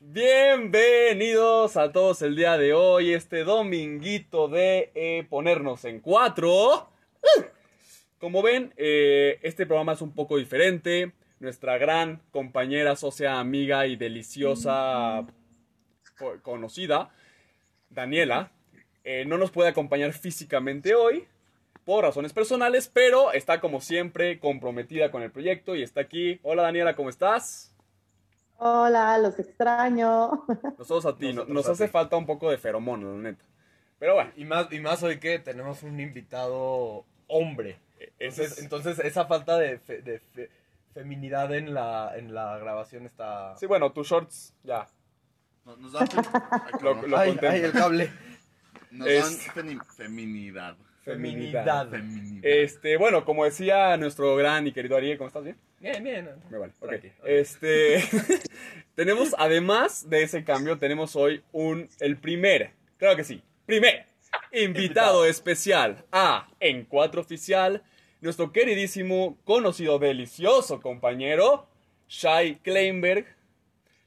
Bienvenidos a todos el día de hoy, este dominguito de eh, ponernos en cuatro. Como ven, eh, este programa es un poco diferente. Nuestra gran compañera, socia, amiga y deliciosa co- conocida, Daniela, eh, no nos puede acompañar físicamente hoy por razones personales, pero está como siempre comprometida con el proyecto y está aquí. Hola Daniela, ¿cómo estás? Hola, los extraño. Nosotros a ti, Nosotros nos a hace ti. falta un poco de feromonas, la neta. Pero bueno, Y más, y más hoy que tenemos un invitado hombre. ese Entonces, es- entonces esa falta de, fe- de fe- feminidad en la, en la grabación está... sí, bueno, tus shorts ya. Nos, nos dan, Lo- lo- ay, el cable. nos Es- dan feni- feminidad. Feminidad. Feminidad. Este, bueno, como decía nuestro gran y querido Ariel, ¿cómo estás? ¿Bien? Bien, bien. Me vale. ok. Tranqui, ok. Este, tenemos, además de ese cambio, tenemos hoy un, el primer, claro que sí, primer invitado, Invitado. especial a En Cuatro Oficial, nuestro queridísimo, conocido, delicioso compañero, Shai Kleinberg.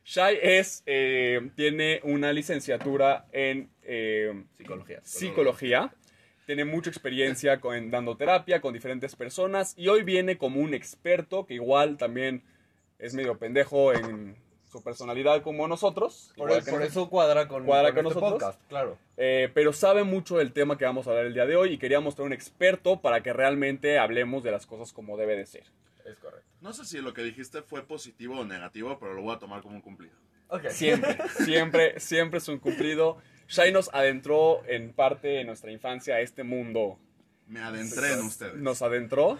Shai es, eh, tiene una licenciatura en eh, Psicología. psicología. Tiene mucha experiencia con, dando terapia con diferentes personas y hoy viene como un experto que igual también es medio pendejo en su personalidad como nosotros. Por, el- por nosotros, eso cuadra con, Cuadra con con este nosotros. podcast, claro. eh, pero sabe mucho del tema que vamos a hablar el día de hoy y queríamos traer un experto para que realmente hablemos de las cosas como debe de ser. Es correcto. No sé si lo que dijiste fue positivo o negativo, pero lo voy a tomar como un cumplido. Ok. Siempre, siempre, siempre es un cumplido. Shai nos adentró en parte de nuestra infancia a este mundo Me adentré en ustedes. nos adentró.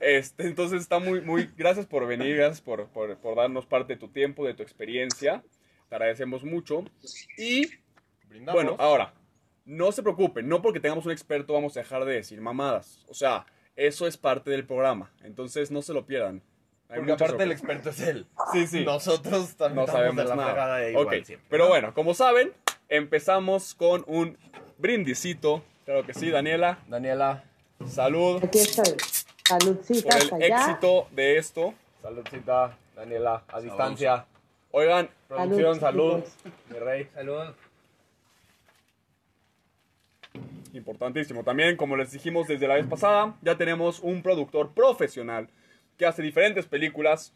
Este, entonces está muy, muy, gracias por venir, gracias por, por, por darnos parte de tu tiempo, de tu experiencia. Te agradecemos mucho. Y Brindamos. bueno, ahora, no se preocupen, no porque tengamos un experto vamos a dejar de decir mamadas. O sea, eso es parte del programa. Entonces no se lo pierdan. Hay Porque aparte el experto es él. Sí, sí. Nosotros también no estamos sabemos de la nada. de igual Ok, siempre, pero ¿no? bueno, como saben, empezamos con un brindisito. Claro que sí, Daniela. Daniela, Salud Aquí estoy. por Saludcitas el allá. éxito de esto. saludcita. Daniela, a distancia. Oigan, Producción, salud. chicos. Mi rey. Salud. importantísimo también, como les dijimos desde la vez pasada, ya tenemos un productor profesional que hace diferentes películas,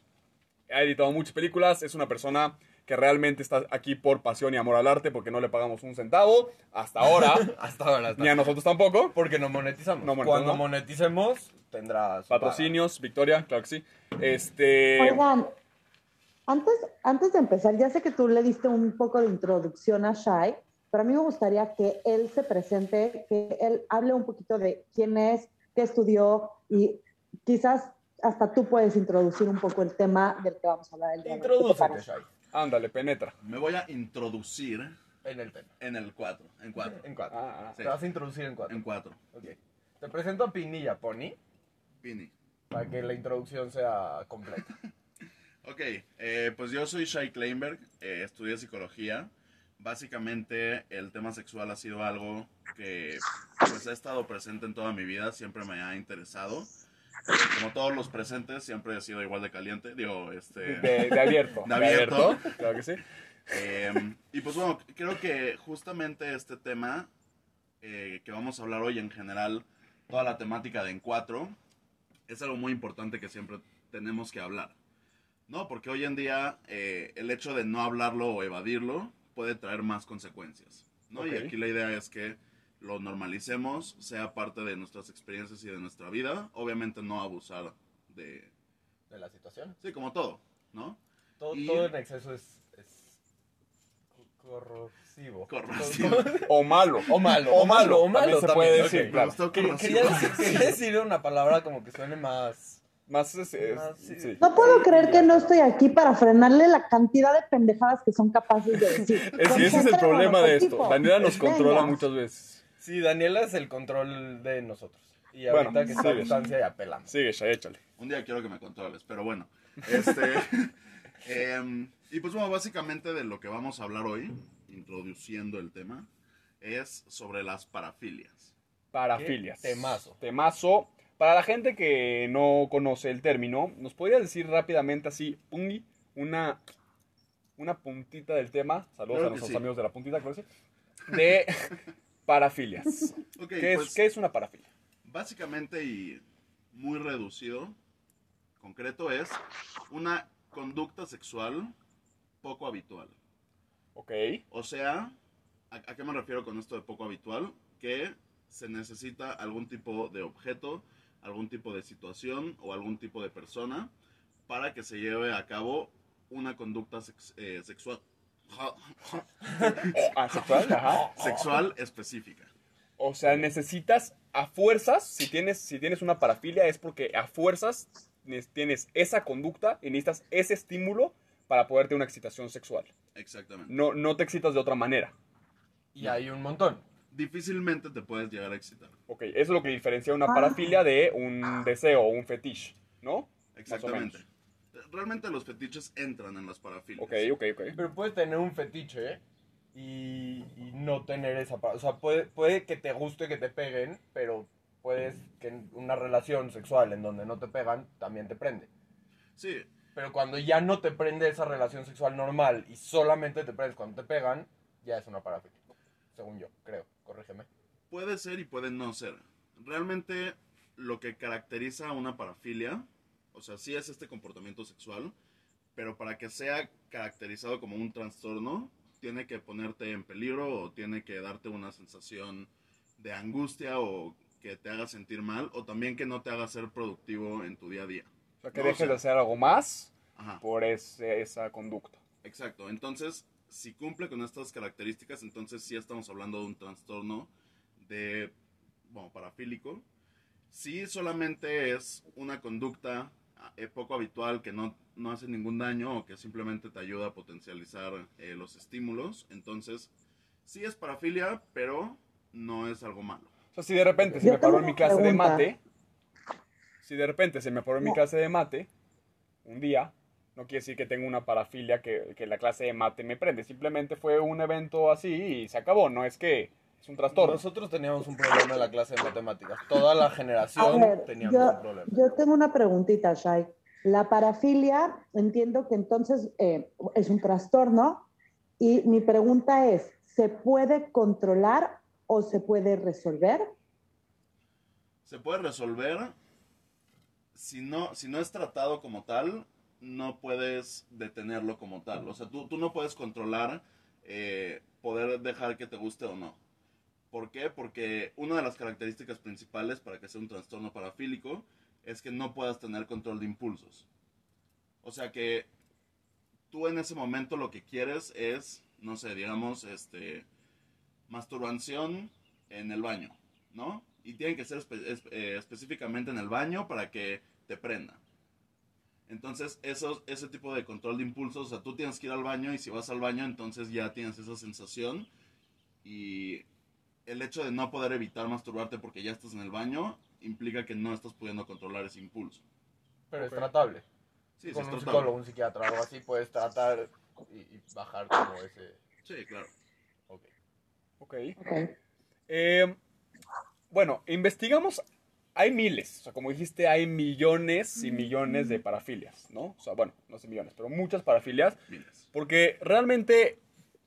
ha editado muchas películas, es una persona que realmente está aquí por pasión y amor al arte porque no le pagamos un centavo hasta ahora, Hasta ahora. hasta ni a nosotros tampoco. Porque no monetizamos. No monetizamos. Cuando moneticemos, tendrá su Patrocinios, Victoria, claro que sí. Este, Oigan, antes, antes de empezar, ya sé que tú le diste un poco de introducción a Shai, pero a mí me gustaría que él se presente, que él hable un poquito de quién es, qué estudió y quizás hasta tú puedes introducir un poco el tema del que vamos a hablar el día de hoy. Ándale, penetra. Me voy a introducir en el tema. en el 4. En 4. En cuatro. Ah, ah. Sí. Te vas a introducir en cuatro. En 4. Ok. Te presento a Pinilla Pony Pini. para que la introducción sea completa. Ok, eh, pues yo soy Shai Kleinberg, eh, estudié psicología. Básicamente el tema sexual ha sido algo que pues ha estado presente en toda mi vida, siempre me ha interesado. Como todos los presentes, siempre he sido igual de caliente, digo, este... De, de abierto. De abierto. Claro que sí. Eh, y pues bueno, creo que justamente este tema eh, que vamos a hablar hoy en general, toda la temática de en cuatro, es algo muy importante que siempre tenemos que hablar. ¿No? Porque hoy en día eh, el hecho de no hablarlo o evadirlo puede traer más consecuencias. ¿no? Y Ok. aquí la idea es que lo normalicemos, sea parte de nuestras experiencias y de nuestra vida. Obviamente no abusar de... De la situación. Sí, como todo, ¿no? Todo, Y- todo en exceso es, es co- corrosivo. Corrosivo. O malo. O malo, o malo, o malo. También se puede decir, claro. gustó Quería, decir, una palabra como que suene más. Más es, es- Más, sí. sí. No puedo creer que no estoy aquí para frenarle la cantidad de pendejadas que son capaces de decir. Es que ese es el problema de esto. equipo. Daniela nos Venga. controla muchas veces. Sí, Daniela es el control de nosotros. Y Bueno, ahorita que está a sí. distancia ya pelamos. Sigue, Shai, échale. Un día quiero que me controles, pero bueno. Este, em, y pues bueno, básicamente de lo que vamos a hablar hoy, introduciendo el tema, es sobre las parafilias. Parafilias. Qué temazo. Temazo. Para la gente que no conoce el término, ¿nos podrías decir rápidamente así, un- una una puntita del tema. Saludos Claro a nuestros sí. amigos de la puntita, claro que sí. De parafilias. Ok, ¿Qué, pues, es, ¿Qué es una parafilia? Básicamente y muy reducido, concreto, es una conducta sexual poco habitual. Ok. O sea, ¿a, a qué me refiero con esto de poco habitual? Que se necesita algún tipo de objeto, algún tipo de situación o algún tipo de persona para que se lleve a cabo una conducta sex- eh, sexual, Ah, sexual, ajá. sexual específica. O sea, necesitas a fuerzas, si tienes, si tienes una parafilia, es porque a fuerzas ne- tienes esa conducta y necesitas ese estímulo para poder tener una excitación sexual. Exactamente. No, no te excitas de otra manera. Y hay un montón. Difícilmente te puedes llegar a excitar. Ok, eso es lo que diferencia una parafilia de un deseo o un fetiche, ¿no? Exactamente. Realmente los fetiches entran en las parafilias. Ok, ok, ok. Pero puedes tener un fetiche y, y no tener esa... O sea, puede, puede que te guste que te peguen, pero puedes que una relación sexual en donde no te pegan también te prende. Sí, Pero cuando ya no te prende esa relación sexual normal y solamente te prendes cuando te pegan, ya es una parafilia. Según yo, creo. Corrígeme. puede ser y puede no ser. Realmente lo que caracteriza a una parafilia, o sea, sí es este comportamiento sexual, pero para que sea caracterizado como un trastorno, tiene que ponerte en peligro o tiene que darte una sensación de angustia o que te haga sentir mal o también que no te haga ser productivo en tu día a día. O sea, que No, dejes o sea- de hacer algo más Ajá. por ese- esa conducta. Exacto, entonces si cumple con estas características, entonces sí estamos hablando de un trastorno de, bueno, parafílico. Si solamente es una conducta eh, poco habitual que no, no hace ningún daño o que simplemente te ayuda a potencializar eh, los estímulos, entonces sí es parafilia, pero no es algo malo. O sea, si de repente se Yo me paró en mi clase de pregunta. mate, si de repente se me paró en mi No. clase de mate, un día, no quiere decir que tengo una parafilia que, que la clase de mate me prende. Simplemente fue un evento así y se acabó. No es que es un trastorno. Nosotros teníamos un problema en la clase de matemáticas. Toda la A generación ver, teníamos yo, un problema. yo tengo una preguntita, Shai. La parafilia, entiendo que entonces eh, es un trastorno y mi pregunta es, ¿se puede controlar o se puede resolver? Se puede resolver si no, si no es tratado como tal, no puedes detenerlo como tal. O sea, tú, tú no puedes controlar eh, poder dejar que te guste o no. ¿Por qué? Porque una de las características principales para que sea un trastorno parafílico es que no puedas tener control de impulsos. O sea que tú en ese momento lo que quieres es, no sé, digamos, este, masturbación en el baño, ¿no? Y tiene que ser eh, específicamente en el baño para que te prenda. Entonces, eso, ese tipo de control de impulsos, o sea, tú tienes que ir al baño y si vas al baño, entonces ya tienes esa sensación y el hecho de no poder evitar masturbarte porque ya estás en el baño implica que no estás pudiendo controlar ese impulso. Pero Ok. es tratable. Sí, Con es un tratable. psicólogo, un psiquiatra o algo así, puedes tratar y, y bajar como ese... Sí, claro. ok. Ok. Ok. Eh, bueno, investigamos. Hay miles, o sea, como dijiste, hay millones y millones de parafilias, ¿no? O sea, bueno, no sé millones, pero muchas parafilias. Miles. Porque realmente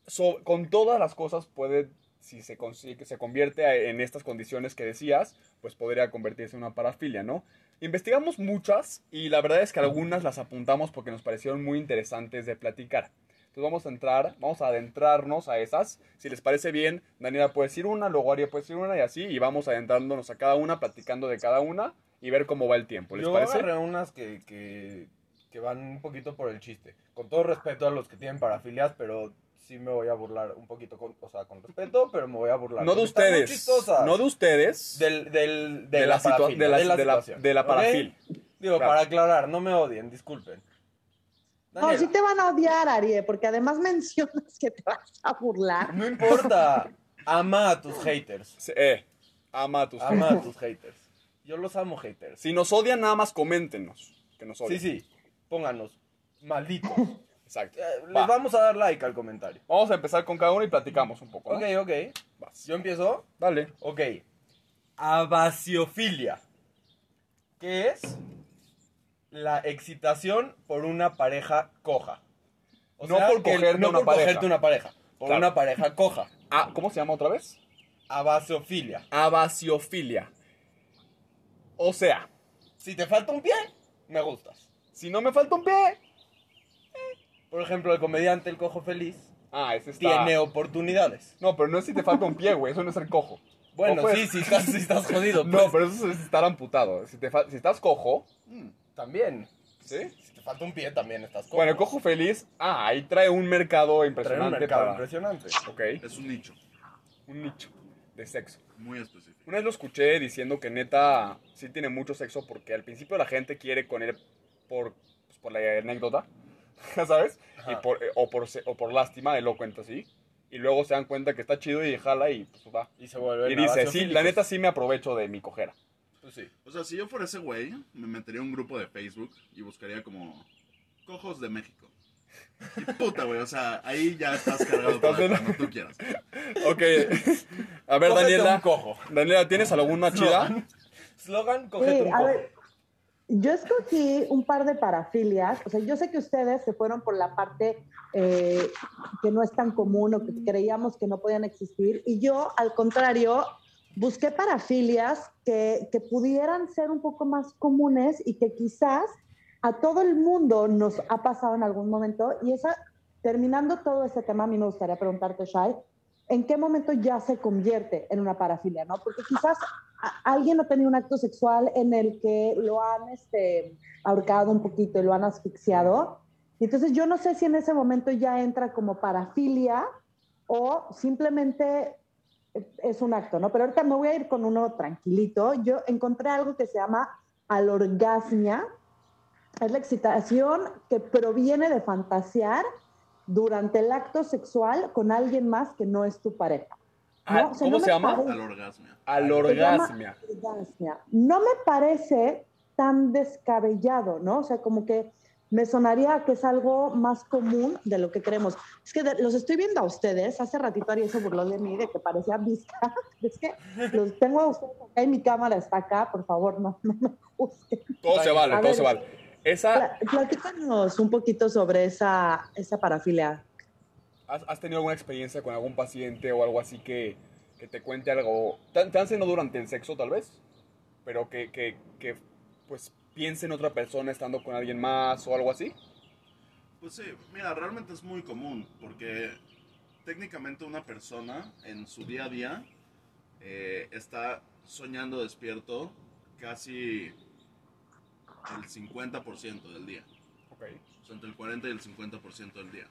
so- con todas las cosas puede, si se, se convierte en estas condiciones que decías, pues podría convertirse en una parafilia, ¿no? Investigamos muchas y la verdad es que algunas las apuntamos porque nos parecieron muy interesantes de platicar. Entonces vamos a entrar, vamos a adentrarnos a esas. Si les parece bien, Daniela puede decir una, luego Aria puede decir una y así, y vamos adentrándonos a cada una, platicando de cada una y ver cómo va el tiempo. ¿Les Yo parece? agarré unas que, que, que van un poquito por el chiste. Con todo respeto a los que tienen parafilias, pero sí me voy a burlar un poquito, con, o sea, con respeto, pero me voy a burlar. No de ustedes, no de ustedes. Del, del, de, de, la, de, la, de la de la- situación, de la ¿ok? parafil. Digo, Claro. para aclarar, no me odien, disculpen. No, sí te van a odiar, Arie, porque además mencionas que te vas a burlar. no importa. Ama a tus haters. Sí, Eh, ama a tus Ama a tus haters. Yo los amo, haters. Si nos odian, nada más coméntenos. Que nos Sí, odian. sí. Pónganos. Malditos. Exacto. Eh, Les Va. vamos a dar like al comentario. Vamos a empezar con cada uno y platicamos un poco. ¿no? Ok, ok. Vas. Yo empiezo. Dale. Ok. Abasiofilia. ¿Qué es? La excitación por una pareja coja. O No sea, por cogerte no una por pareja. cogerte una pareja. Por Claro. una pareja coja. Ah, ¿cómo se llama otra vez? Abasiofilia. Abasiofilia. O sea, Si te falta un pie, me gustas. si no me falta un pie. Por ejemplo, el comediante El Cojo Feliz Ah, ese está. tiene oportunidades. No, pero no es si te falta un pie, güey. Eso no es el cojo. Bueno, pues- sí, si estás, si estás jodido. No, pues, pero eso es estar amputado. Si, te fal- si estás cojo, mm, También. ¿sí? Si te falta un pie, también estás cojo. Bueno, el cojo feliz, ah, ahí trae un mercado Trae impresionante. un mercado para- impresionante. Ok, Es un nicho un nicho de sexo. muy específico. Una vez lo escuché diciendo que neta sí tiene mucho sexo porque al principio la gente quiere con él por, pues, por la anécdota, ¿sabes? Y por, eh, o, por, o por lástima, él lo cuenta así. Y luego se dan cuenta que está chido y jala y pues va. Y se vuelve Y dice, sí, la neta sí me aprovecho de mi cojera. Pues sí. O sea, si yo fuera ese güey, me metería a un grupo de Facebook y buscaría como cojos de México. Y puta, güey, o sea, ahí ya estás cargado Estás para en- cuando tú quieras. Ok, a ver Cógete Daniela, un cojo. Daniela, ¿tienes alguna chida? Slogan, cógete Sí, un a cojo. ver, yo escogí un par de parafilias. O sea, yo sé que ustedes se fueron por la parte eh, que no es tan común o que creíamos que no podían existir. Y yo, al contrario, busqué parafilias que, que pudieran ser un poco más comunes y que quizás a todo el mundo nos ha pasado en algún momento. Y esa, terminando todo ese tema, a mí me gustaría preguntarte, Shai, ¿en qué momento ya se convierte en una parafilia? ¿no? Porque quizás alguien ha tenido un acto sexual en el que lo han este, ahorcado un poquito y lo han asfixiado. Y entonces yo no sé si en ese momento ya entra como parafilia o simplemente es un acto, ¿no? Pero ahorita me voy a ir con uno tranquilito. Yo encontré algo que se llama alorgasmia. Es la excitación que proviene de fantasear durante el acto sexual con alguien más que no es tu pareja. Ah, ¿no? O sea, ¿Cómo no se me llama? parece- Al orgasmia. Alorgasmia. orgasmia. No me parece tan descabellado, ¿no? O sea, como que me sonaría que es algo más común de lo que creemos. Es que de- los estoy viendo a ustedes. Hace ratito Ariel se burló de mí de que parecía visca. Es que los tengo a ustedes acá y mi cámara está acá. Por favor, no, no me juzguen. Todo se vale, A todo ver, se vale. Esa, Pla- Platícanos un poquito sobre esa, esa parafilia. ¿has, has tenido alguna experiencia con algún paciente o algo así que, que te cuente algo? Tan, tan no durante el sexo, tal vez, pero que, que, que, pues piense en otra persona estando con alguien más o algo así. Pues sí, mira, realmente es muy común porque técnicamente una persona en su día a día eh, está soñando despierto casi el 50% del día. Ok. O sea, entre el 40 y el 50% del día.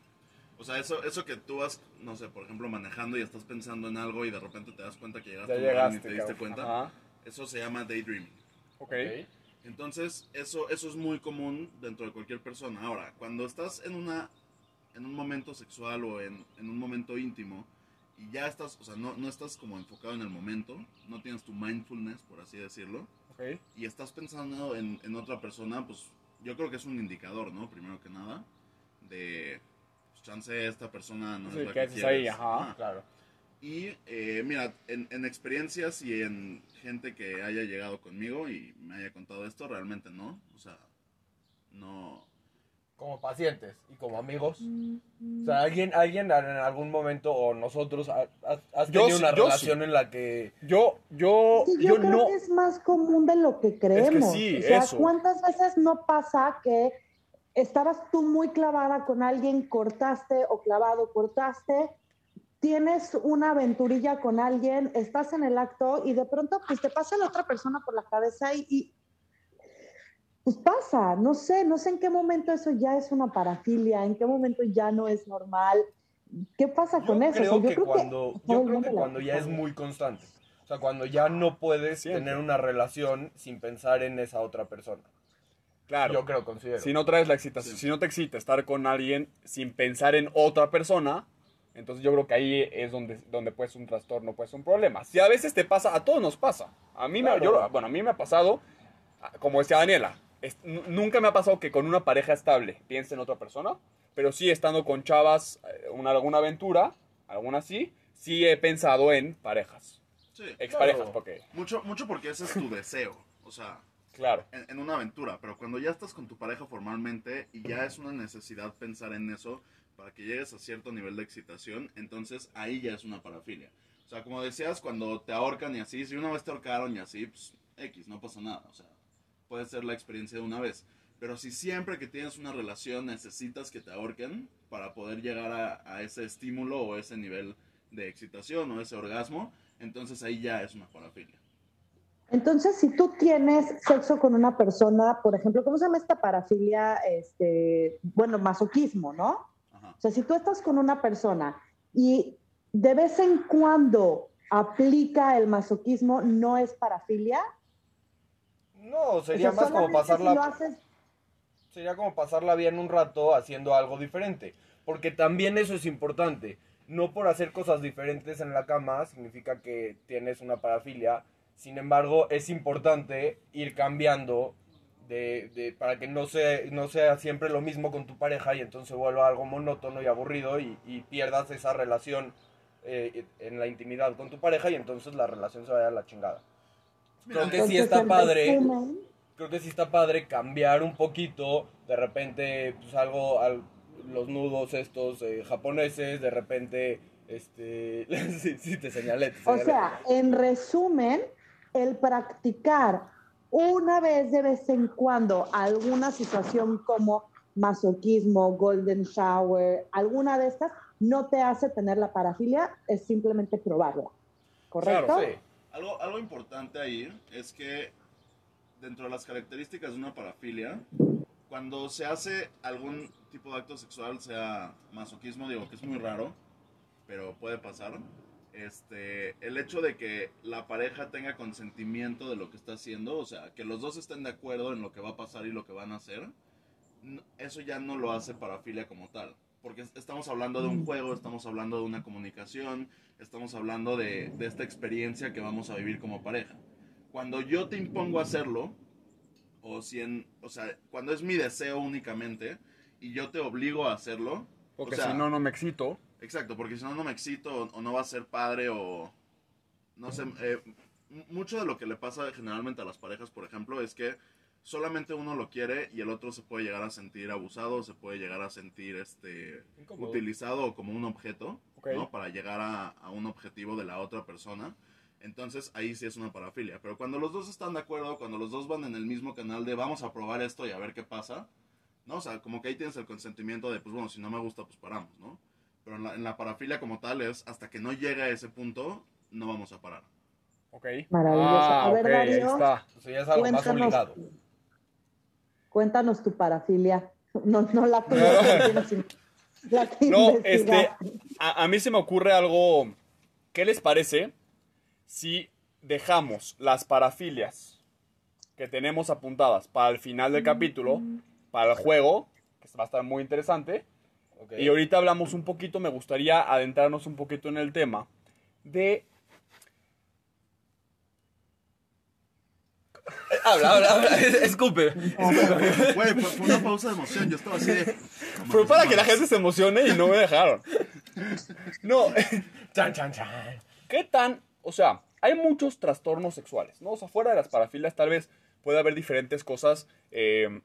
O sea, eso, eso que tú vas, no sé, por ejemplo, manejando y estás pensando en algo y de repente te das cuenta que llegaste Ya a un lugar y llegaste, te diste cabrón. cuenta, Ajá. eso se llama daydreaming. Ok. Ok. Entonces, eso, eso es muy común dentro de cualquier persona. Ahora, cuando estás en una en un momento sexual o en, en un momento íntimo y ya estás, o sea, no, no estás como enfocado en el momento, no tienes tu mindfulness, por así decirlo, Y estás pensando en, en otra persona, pues yo creo que es un indicador, ¿no? Primero que nada, de pues, chance esta persona no Sí, es la que que quieres. ahí, ajá. Ajá. Claro. Y eh, mira, en, en experiencias y en gente que haya llegado conmigo y me haya contado esto, realmente no. O sea, no. Como pacientes y como amigos. O sea, alguien, alguien en algún momento o nosotros ha- has, has Yo tenido sí, una yo relación en la que Yo, yo, Sí, yo, yo, creo no. que es más común de lo que creemos. sí, o sea, eso. ¿cuántas veces no pasa que estabas tú muy clavada con alguien, cortaste o clavado, cortaste, tienes una aventurilla con alguien, estás en el acto y de pronto pues te pasa la otra persona por la cabeza y, y, pues pasa, no sé, no sé en qué momento eso ya es una parafilia, en qué momento ya no es normal. ¿Qué pasa yo con eso? O sea, creo yo que cuando yo creo que cuando ya es muy constante. O sea, cuando ya no puedes Siempre. tener una relación sin pensar en esa otra persona. Claro. Yo creo, considero. Si no traes la excitación, Sí. si no te excita estar con alguien sin pensar en otra persona, entonces yo creo que ahí es donde, donde puede ser un trastorno, puede ser un problema. Si a veces te pasa, a todos nos pasa. A mí, me, yo- bueno, a mí me ha pasado, ah, como decía Daniela, es- nunca me ha pasado que con una pareja estable piense en otra persona, pero sí estando con chavas, eh, una, alguna aventura, alguna así, sí he pensado en parejas, Sí. exparejas, Claro. porque, Mucho, mucho porque ese es tu deseo. O sea, claro. en, en una aventura. Pero cuando ya estás con tu pareja formalmente y ya es una necesidad pensar en eso, para que llegues a cierto nivel de excitación, entonces ahí ya es una parafilia. O sea, como decías, cuando te ahorcan y así, si una vez te ahorcaron y así, pues X, no pasa nada. O sea, puede ser la experiencia de una vez. Pero si siempre que tienes una relación necesitas que te ahorquen para poder llegar a, a ese estímulo o ese nivel de excitación o ese orgasmo, entonces ahí ya es una parafilia. Entonces, si tú tienes sexo con una persona, por ejemplo, ¿cómo se llama esta parafilia? Este, bueno, masoquismo, ¿no? Ajá. O sea, si tú estás con una persona y de vez en cuando aplica el masoquismo, ¿no es parafilia? No, O sería sea, más como pasarla. si lo haces sería como pasarla bien un rato haciendo algo diferente. Porque también eso es importante. No por hacer cosas diferentes en la cama significa que tienes una parafilia. Sin embargo, es importante ir cambiando de, de- para que no, se, no sea siempre lo mismo con tu pareja y entonces vuelva algo monótono y aburrido y, y pierdas esa relación eh, en la intimidad con tu pareja y entonces la relación se vaya a la chingada. Creo que sí está padre creo que sí está padre cambiar un poquito, de repente, pues algo, al- los nudos estos eh, japoneses, de repente, este, sí, sí, te señalé, te O señalé. sea, en resumen, el practicar una vez de vez en cuando alguna situación como masoquismo, golden shower, alguna de estas, no te hace tener la parafilia, es simplemente probarla. ¿Correcto? Claro, sí. Algo, algo importante ahí es que dentro de las características de una parafilia, cuando se hace algún tipo de acto sexual, sea masoquismo, digo que es muy raro, pero puede pasar. Este, el hecho de que la pareja tenga consentimiento de lo que está haciendo, o sea, que los dos estén de acuerdo en lo que va a pasar y lo que van a hacer, eso ya no lo hace parafilia como tal. Porque es- estamos hablando de un juego, estamos hablando de una comunicación, estamos hablando de, de esta experiencia que vamos a vivir como pareja. Cuando yo te impongo a hacerlo, o, si en, o sea, cuando es mi deseo únicamente y yo te obligo a hacerlo, Porque o sea, si no, no me excito. Exacto, porque si no, no me excito o, o no va a ser padre o... No sé, eh, mucho de lo que le pasa generalmente a las parejas, por ejemplo, es que solamente uno lo quiere y el otro se puede llegar a sentir abusado, se puede llegar a sentir este utilizado como un objeto, Ok. ¿no? Para llegar a, a un objetivo de la otra persona. Entonces ahí sí es una parafilia. Pero cuando los dos están de acuerdo, cuando los dos van en el mismo canal de vamos a probar esto y a ver qué pasa, ¿no? O sea, como que ahí tienes el consentimiento de, pues bueno, si no me gusta, pues paramos, ¿no? Pero en la, en la parafilia como tal es, hasta que no llegue a ese punto, no vamos a parar. Ok. Maravilloso. Ah, A ver, ok, ahí está. O sea, ya es algo más obligado. Cuéntanos tu parafilia. No, no la tuya, la que No, este, a, a mí se me ocurre algo. ¿Qué les parece si dejamos las parafilias que tenemos apuntadas para el final del capítulo, para el juego, que va a estar muy interesante? Ok. Y ahorita hablamos un poquito, me gustaría adentrarnos un poquito en el tema de... Habla, habla, habla. Escupe. Güey, fue, fue una pausa de emoción, yo estaba así de... Fue para que la gente se emocione y no me dejaron. No, Chan, chan, chan. ¿Qué tan? O sea, hay muchos trastornos sexuales, ¿no? O sea, fuera de las parafilias tal vez puede haber diferentes cosas, eh,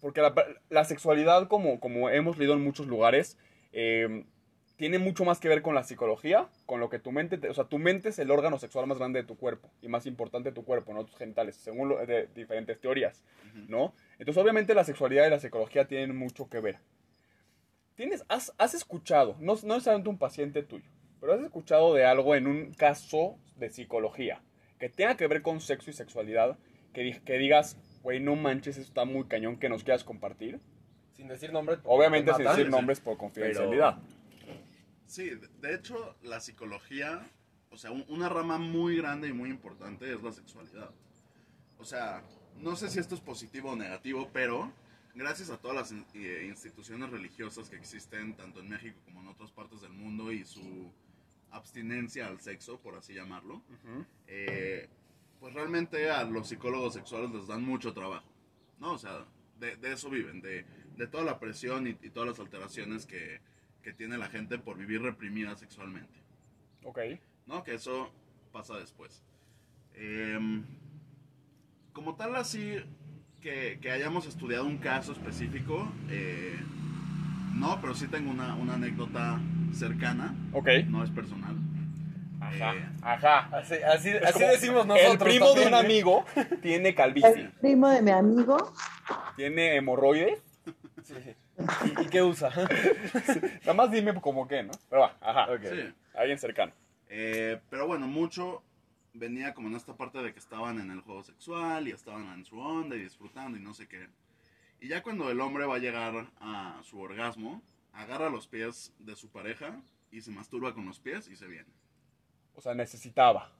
porque la, la sexualidad, como, como hemos leído en muchos lugares, eh, tiene mucho más que ver con la psicología, con lo que tu mente, te- o sea, tu mente es el órgano sexual más grande de tu cuerpo y más importante de tu cuerpo, no tus genitales, según lo- de diferentes teorías, ¿no? Entonces, obviamente la sexualidad y la psicología tienen mucho que ver. ¿Tienes, has, has escuchado, no, no necesariamente un paciente tuyo, pero has escuchado de algo en un caso de psicología que tenga que ver con sexo y sexualidad, que, di- que digas, güey, no manches, eso está muy cañón que nos quieras compartir? Sin decir nombres. Obviamente te sin decir nombres por confidencialidad. Sí, de- hecho, la psicología, o sea, un- una rama muy grande y muy importante es la sexualidad. O sea, no sé si esto es positivo o negativo, pero gracias a todas las eh, instituciones religiosas que existen, tanto en México como en otras partes del mundo, y su abstinencia al sexo, por así llamarlo, eh, pues realmente a los psicólogos sexuales les dan mucho trabajo, ¿no? O sea, de, de eso viven, de, de toda la presión y, y todas las alteraciones que, que tiene la gente por vivir reprimida sexualmente, Ok. ¿no? Que eso pasa después. Em, como tal, así que, que hayamos estudiado un caso específico, eh, No, pero sí tengo una, una anécdota cercana, Ok. no es personal. Ajá. Eh, Ajá. Así, así, así como decimos nosotros. El primo de un también, ¿eh? amigo tiene El calvicie, primo de mi amigo, tiene hemorroides. Sí, sí. ¿Y, y qué usa? Nada más dime como que, ¿no? Pero va, ajá. Ok. Sí. Alguien cercano. Eh, pero bueno, mucho venía como en esta parte de que estaban en el juego sexual y estaban en su onda y disfrutando y no sé qué. Y ya cuando el hombre va a llegar a su orgasmo, agarra los pies de su pareja y se masturba con los pies y se viene. O sea, necesitaba.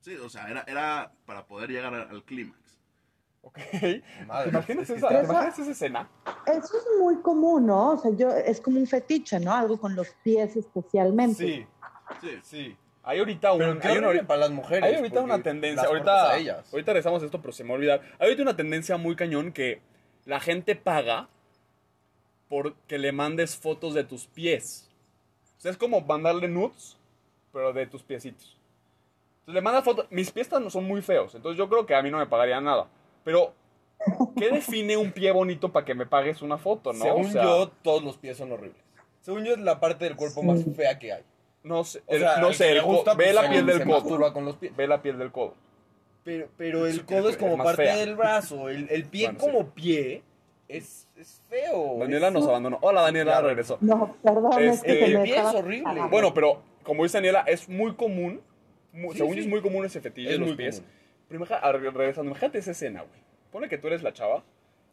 Sí, o sea, era, era para poder llegar al, al clímax. Ok. Madre, ¿Te imaginas, es que esa, está- ¿te imaginas esa escena? eso es muy común, ¿no? O sea, yo, es como un fetiche, ¿no? Algo con los pies especialmente. Sí, Sí, sí. Hay ahorita un, hay una, para las mujeres. hay ahorita una tendencia. Ahorita, ellas. ahorita regresamos a esto, pero se me va a olvidar. Hay ahorita una tendencia muy cañón que la gente paga por que le mandes fotos de tus pies. O sea, es como mandarle nudes, pero de tus piecitos. Entonces le mandas fotos. Mis pies son muy feos, entonces yo creo que a mí no me pagaría nada. Pero, ¿qué define un pie bonito para que me pagues una foto, no? Según O sea, yo, todos los pies son horribles. Según yo, es la parte del cuerpo más Sí. fea que hay. no sé, O sea, no sé, el gusta, ve pues, la piel del codo. con los pies. Ve la piel del codo. Pero, pero el Sí, codo es es como más parte fea. del brazo. El, el pie Bueno, sí. como pie es, es feo. Daniela es- nos abandonó. Hola, Daniela, Claro. regresó. No, perdón, es que Este, el pie es horrible. Bueno, pero como dice Daniela, es muy común. mu- Sí, según sí. yo es muy común ese fetiche Es de los muy pies. común. Pero regresando, imagínate esa escena, güey. Pone que tú eres la chava.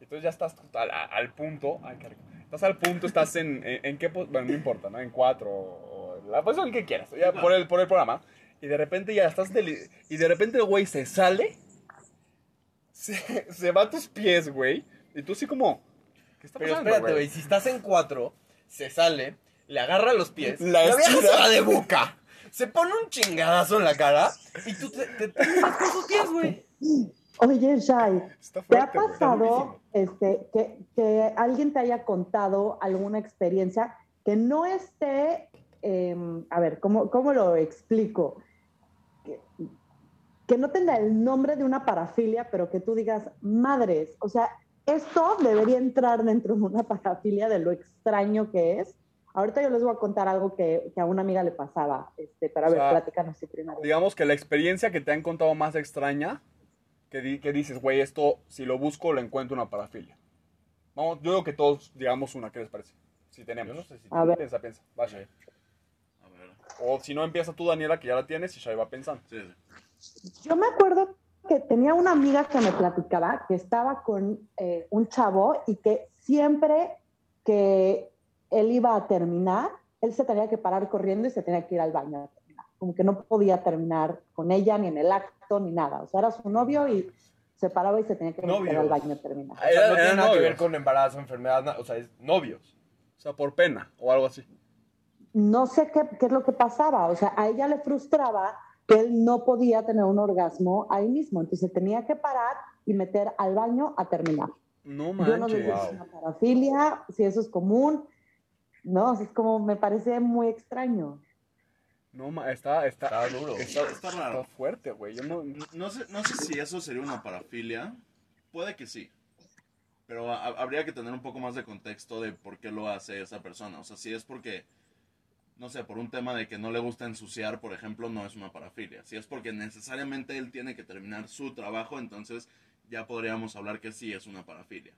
Entonces ya estás al, al punto. Ay, qué rico. Estás al punto, estás en, en, en qué. pos- Bueno, no importa, ¿no? En cuatro o o la posición que quieras. Ya por el, por el programa. Y de repente ya estás. deli- y de repente el güey se sale. Se, se va a tus pies, güey. Y tú así como. ¿Qué está Pero pasando, espérate, güey. Si estás en cuatro, se sale, le agarra los pies. La vieja estira. se va de boca. Se pone un chingadazo en la cara. Y tú te, te terminas con sus pies, güey. Oye, Shai, ¿te ha pasado este, que, que alguien te haya contado alguna experiencia que no esté, em, a ver, ¿cómo, cómo lo explico? Que, que no tenga el nombre de una parafilia, pero que tú digas, madres, o sea, esto debería entrar dentro de una parafilia de lo extraño que es. Ahorita yo les voy a contar algo que, que a una amiga le pasaba, este, pero a O ver, sea, platícanos si primero. digamos que la experiencia que te han contado más extraña, que, di- que dices, güey, esto, si lo busco, lo encuentro una parafilia. Vamos, yo creo que todos digamos una, ¿qué les parece? Si tenemos. Yo no sé si- A ver. Piensa, piensa. Va, Shai. A ver. O si no, empieza tú, Daniela, que ya la tienes, y Shai va pensando. Sí, sí. Yo me acuerdo que tenía una amiga que me platicaba que estaba con eh, un chavo y que siempre que él iba a terminar, él se tenía que parar corriendo y se tenía que ir al baño a terminar. Como que no podía terminar con ella, ni en el acto, ni nada. O sea, era su novio y se paraba y se tenía que Novios. al baño a terminar. O sea, Era- no tiene nada que ver con embarazo, enfermedad, o sea, es novios. O sea, por pena, o algo así. No sé qué, qué es lo que pasaba. O sea, a ella le frustraba que él no podía tener un orgasmo ahí mismo. Entonces tenía que parar y meter al baño a terminar. No Yo no sé manches. si es una parafilia, si eso es común. No, o sea, es como me parece muy extraño. No, ma- está, está, Está duro. Está, Está raro. está fuerte, güey. Yo no... No, no sé, no sé si eso sería una parafilia. Puede que sí. Pero ha- habría que tener un poco más de contexto de por qué lo hace esa persona. O sea, si es porque, no sé, por un tema de que no le gusta ensuciar, por ejemplo, no es una parafilia. Si es porque necesariamente él tiene que terminar su trabajo, entonces ya podríamos hablar que sí es una parafilia.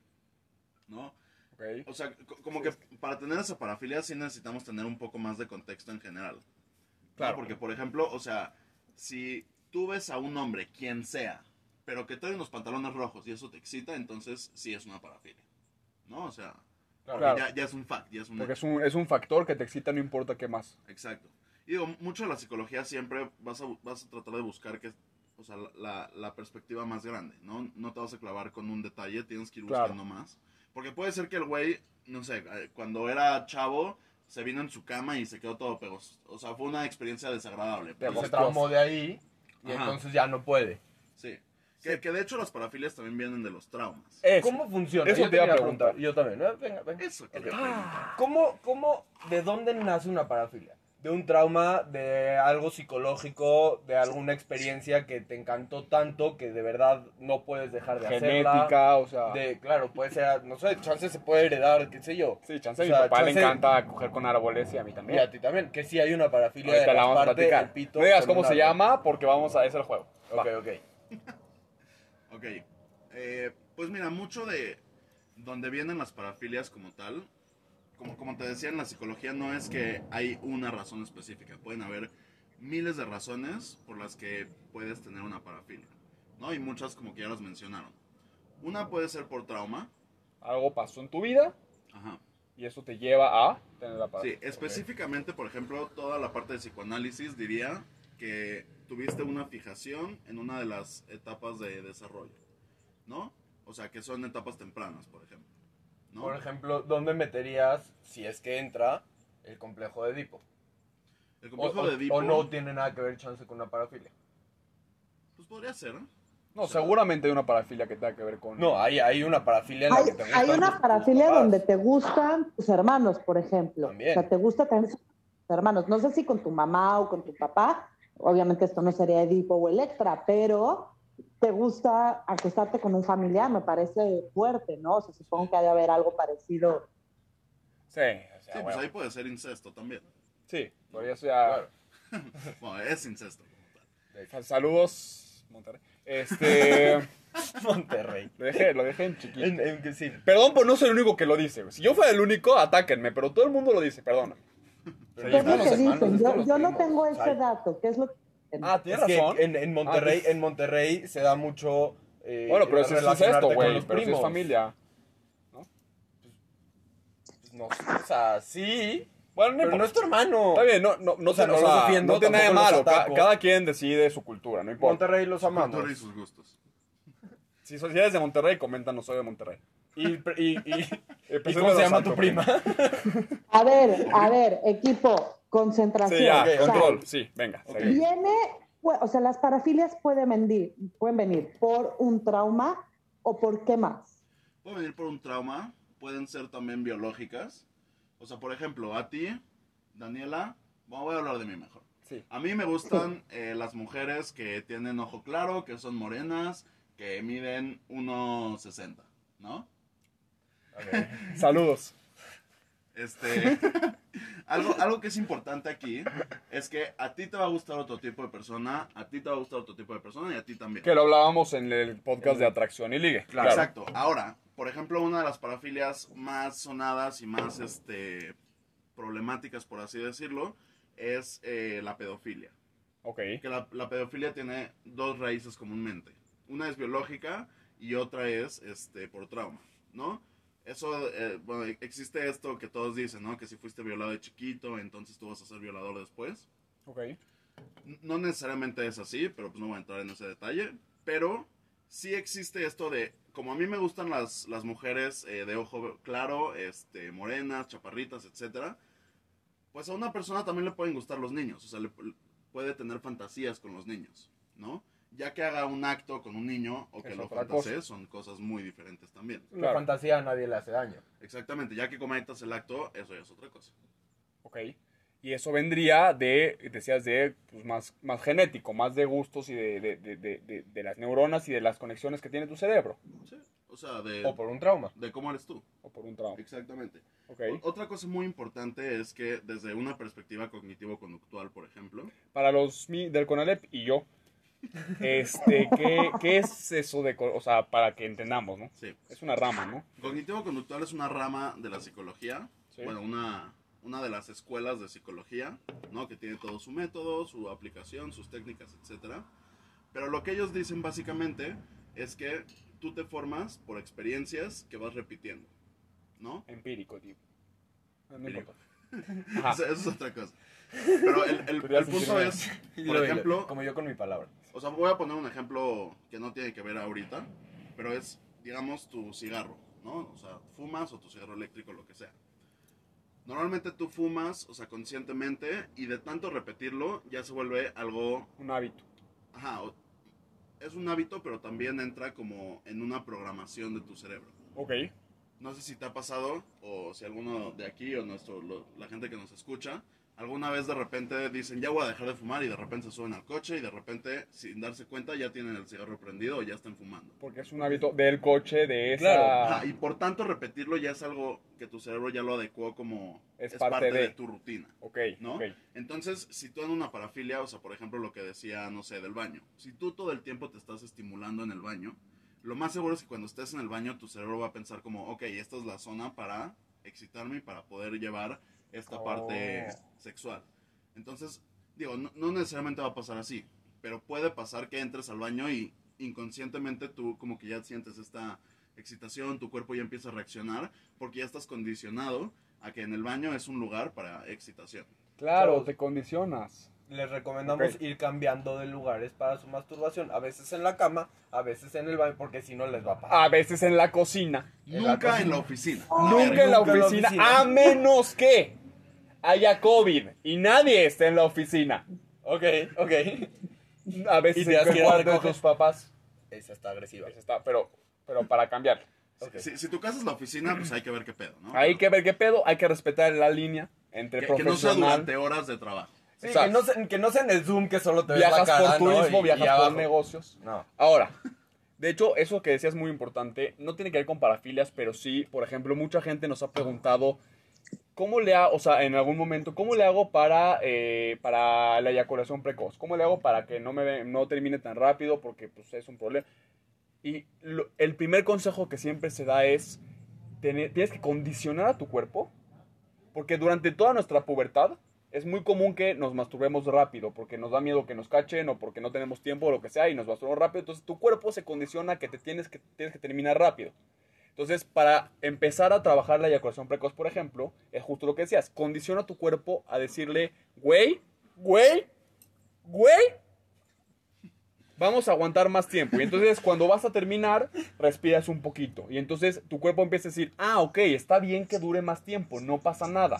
¿No? Ok. O sea, co- como que para tener esa parafilia sí necesitamos tener un poco más de contexto en general. Claro. Claro. Porque, por ejemplo, o sea, si tú ves a un hombre, quien sea, pero que trae unos pantalones rojos y eso te excita, entonces sí es una parafilia. ¿No? O sea, Claro. Claro. ya, ya es un fact, ya es un Porque es un, es un factor que te excita, no importa qué más. Exacto. Y digo, mucho de la psicología siempre vas a, vas a tratar de buscar que, o sea, la, la perspectiva más grande, ¿no? No te vas a clavar con un detalle, tienes que ir Claro. buscando más. Porque puede ser que el güey, no sé, eh, cuando era chavo, se vino en su cama y se quedó todo pegoso. O sea, fue una experiencia desagradable. pero- se traumó de ahí y Ajá. entonces ya no puede. Sí. Que, que de hecho las parafilias también vienen de los traumas. Eso. ¿Cómo funciona? Eso Yo te iba a preguntar. Yo también. ¿no? Venga, venga. Eso que. ¿Cómo, cómo, de dónde nace una parafilia? De un trauma, de algo psicológico, de alguna experiencia que te encantó tanto que de verdad no puedes dejar de hacerla. Genética, o sea. De, claro, puede ser, no sé, chance se puede heredar, qué sé yo. Sí, chance O a mi sea, papá le encanta coger con árboles y a mí Y también. a ti también, que sí hay una parafilia Ahorita de la vamos a platicar. el pito No digas cómo se llama porque vamos a... Es el juego. Va. Ok, ok. Ok. Eh, pues mira, mucho de donde vienen las parafilias como tal, como, como te decía en la psicología, no es que hay una razón específica. Pueden haber miles de razones por las que puedes tener una parafilia, ¿no? Y muchas como que ya las mencionaron. Una puede ser por trauma. Algo pasó en tu vida Ajá. y eso te lleva a tener la Sí, parafilia. específicamente, por ejemplo, toda la parte de psicoanálisis diría que tuviste una fijación en una de las etapas de desarrollo, ¿no? O sea, que son etapas tempranas, por ejemplo. ¿No? Por ejemplo, ¿dónde meterías, si es que entra, el complejo de Edipo? El O, complejo o- de Edipo, o no tiene nada que ver chance con una parafilia. pues podría ser, ¿eh? No, seguramente hay una parafilia que tenga que ver con... No, hay, hay una parafilia en la Hay, que te hay una parafilia donde te gustan tus hermanos, por ejemplo. También. O sea, te gusta también tus hermanos. No sé si con tu mamá o con tu papá. Obviamente esto no sería Edipo o Electra, pero te gusta acostarte con un familiar, me parece fuerte, ¿no? O sea, supongo que ha de haber algo parecido. Sí, o sea, Sí, pues bueno. ahí puede ser incesto también. Sí, podría ser... Claro. Bueno, es incesto. como tal. Sal- Saludos, Monterrey. Este... Monterrey. lo, dejé, lo dejé en chiquito. En, en sí. Perdón por no ser el único que lo dice. Si yo fuera el único, atáquenme, pero todo el mundo lo dice, perdona. Pero ¿Qué ya es lo que hermanos, dicen? Yo, yo no tengo ese dato. ¿Qué es lo que Ah, Es tienes que en, en Monterrey, Ah, en Monterrey se da mucho. eh, Bueno, pero si es esto, con güey, los pero si es primos. familia. Pues no, o sea, sí. Bueno, no Pero no es tu hermano. Está bien, no, no, no, O sea, te- no o los sea, defiendo, no tiene nada de malo. Cada quien decide su cultura, no importa. Monterrey los amamos. Cultura y sus gustos. Si si eres de Monterrey, coméntanos, soy de Monterrey. ¿Y, y, y, ¿y Empecé cómo se llama tu prima? A ver, a ver, equipo, concentración. Sí, ya, ok, O sea, control. Sí, venga. Viene, o sea, las parafilias pueden venir, pueden venir por un trauma o por qué más. Pueden venir por un trauma, pueden ser también biológicas. O sea, por ejemplo, a ti, Daniela, bueno, voy a hablar de mí mejor. Sí. A mí me gustan eh, las mujeres que tienen ojo claro, que son morenas, que miden 1,60, ¿no? Saludos. Este, algo, algo que es importante aquí es que a ti te va a gustar otro tipo de persona, a ti te va a gustar otro tipo de persona y a ti también. Que lo hablábamos en el podcast de atracción y ligue. Claro. Exacto. Ahora, por ejemplo, una de las parafilias más sonadas y más este, problemáticas, por así decirlo, es eh, la pedofilia. Ok. Que la, la pedofilia tiene dos raíces comúnmente. Una es biológica y otra es este, por trauma, ¿no? Eso, eh, bueno, existe esto que todos dicen, ¿no? Que si fuiste violado de chiquito, entonces tú vas a ser violador después. Ok. No necesariamente es así, pero pues no voy a entrar en ese detalle. Pero sí existe esto de, como a mí me gustan las, las mujeres eh, de ojo claro, este, morenas, chaparritas, etcétera, pues a una persona también le pueden gustar los niños. O sea, le, puede tener fantasías con los niños, ¿no? Ya que haga un acto con un niño o que Es lo fantasee, cosa. son cosas muy diferentes también. La Claro. fantasía a nadie le hace daño. Exactamente, ya que cometas el acto, eso ya es otra cosa. Ok. Y eso vendría de, decías, de pues, más, más genético, más de gustos y de, de, de, de, de- de las neuronas y de las conexiones que tiene tu cerebro. Sí. O sea, de, O por un trauma. de cómo eres tú. O por un trauma. Exactamente. Ok. O- Otra cosa muy importante es que desde una perspectiva cognitivo-conductual, por ejemplo, Para los mi- del CONALEP y yo, este, ¿qué, qué es eso de, o sea, para que entendamos, ¿no? sí, Es una rama, ¿no? cognitivo-conductual es una rama de la psicología, Sí. bueno, una, una de las escuelas de psicología, ¿no? Que tiene todo su método, su aplicación, sus técnicas, etcétera. Pero lo que ellos dicen básicamente es que tú te formas por experiencias que vas repitiendo, ¿no? Empírico, tío. No, Empírico. eso es otra cosa. Pero el, el- el punto es, por ejemplo, Como yo con mi palabra. O sea, voy a poner un ejemplo que no tiene que ver ahorita, pero es, digamos, tu cigarro, ¿no? O sea, fumas o tu cigarro eléctrico, lo que sea. Normalmente tú fumas, o sea, conscientemente, y de tanto repetirlo, ya se vuelve algo, Un hábito. ajá, es un hábito, pero también entra como en una programación de tu cerebro. Ok. No sé si te ha pasado, o si alguno de aquí, o nuestro, lo- la gente que nos escucha, alguna vez de repente dicen, ya voy a dejar de fumar y de repente se suben al coche y de repente, sin darse cuenta, ya tienen el cigarro prendido o ya están fumando. Porque es un hábito del coche, de esa... Claro. Ajá, y por tanto repetirlo ya es algo que tu cerebro ya lo adecuó como Es es, parte parte, de. de. tu rutina. Ok, ¿no? ok. Entonces, si tú en una parafilia, o sea, por ejemplo, lo que decía, no sé, del baño, si tú todo el tiempo te estás estimulando en el baño, lo más seguro es que cuando estés en el baño, tu cerebro va a pensar como, ok, esta es la zona para excitarme y para poder llevar esta Oh. parte sexual. Entonces, digo, no, no necesariamente va a pasar así, pero puede pasar que entres al baño y inconscientemente tú como que ya sientes esta excitación, tu cuerpo ya empieza a reaccionar, porque ya estás condicionado a que en el baño es un lugar para excitación. Claro, te condicionas. Les recomendamos Ok. ir cambiando de lugares para su masturbación. A veces en la cama, a veces en el baño, porque si no les va a pasar. A veces en la cocina. En la Nunca en cocina. la oficina. Nunca en la nunca en la oficina, oficina. a menos que haya COVID y nadie esté en la oficina. Ok, ok. A veces Y te cuarto de tus papás. Esa está agresiva. Eso está, pero, pero para cambiar. Ok. Si, si tu casa es la oficina, pues hay que ver qué pedo, ¿no? Hay que ver qué pedo, hay que respetar la línea entre que, que no sea profesional. durante horas de trabajo. Sí, que no, sea, que no sea en el Zoom que solo te ves la viajas cara, por ¿no? turismo, Y- y viajas abajo. por negocios. No. Ahora, de hecho, eso que decías es muy importante. No tiene que ver con parafilias, pero sí, por ejemplo, mucha gente nos ha preguntado cómo le hago, o sea, en algún momento, cómo le hago para, eh, para la eyaculación precoz. ¿Cómo le hago para que no, me, no termine tan rápido? Porque pues, es un problema. Y el primer consejo que siempre se da es, tener- tienes que condicionar a tu cuerpo, porque durante toda nuestra pubertad es muy común que nos masturbemos rápido, porque nos da miedo que nos cachen o porque no tenemos tiempo o lo que sea y nos masturbamos rápido. Entonces tu cuerpo se condiciona que te tienes que, tienes que terminar rápido. Entonces, para empezar a trabajar la eyaculación precoz, por ejemplo, es justo lo que decías. Condiciona a tu cuerpo a decirle, güey, güey, güey, vamos a aguantar más tiempo. Y entonces, cuando vas a terminar, respiras un poquito. Y entonces tu cuerpo empieza a decir, ah, ok, está bien que dure más tiempo, no pasa nada.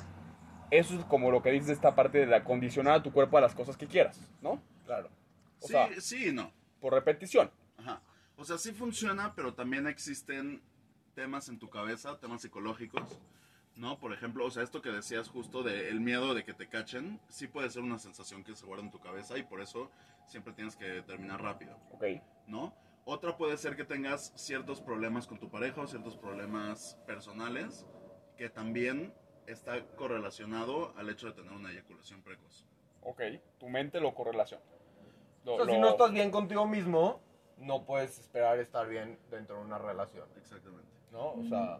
Eso es como lo que dices de esta parte de la condicionar a tu cuerpo a las cosas que quieras, ¿no? Claro. O Sí, sea- sí y no. Por repetición. Ajá. O sea, sí funciona, pero también existen temas en tu cabeza, temas psicológicos, ¿no? Por ejemplo, o sea, esto que decías justo de el miedo de que te cachen, sí puede ser una sensación que se guarda en tu cabeza y por eso siempre tienes que terminar rápido, Ok. ¿no? Otra puede ser que tengas ciertos problemas con tu pareja o ciertos problemas personales que también está correlacionado al hecho de tener una eyaculación precoz. Ok. Tu mente lo correlaciona. Lo- O sea, si lo- no estás bien contigo mismo, no puedes esperar estar bien dentro de una relación, Exactamente. ¿No? O sea,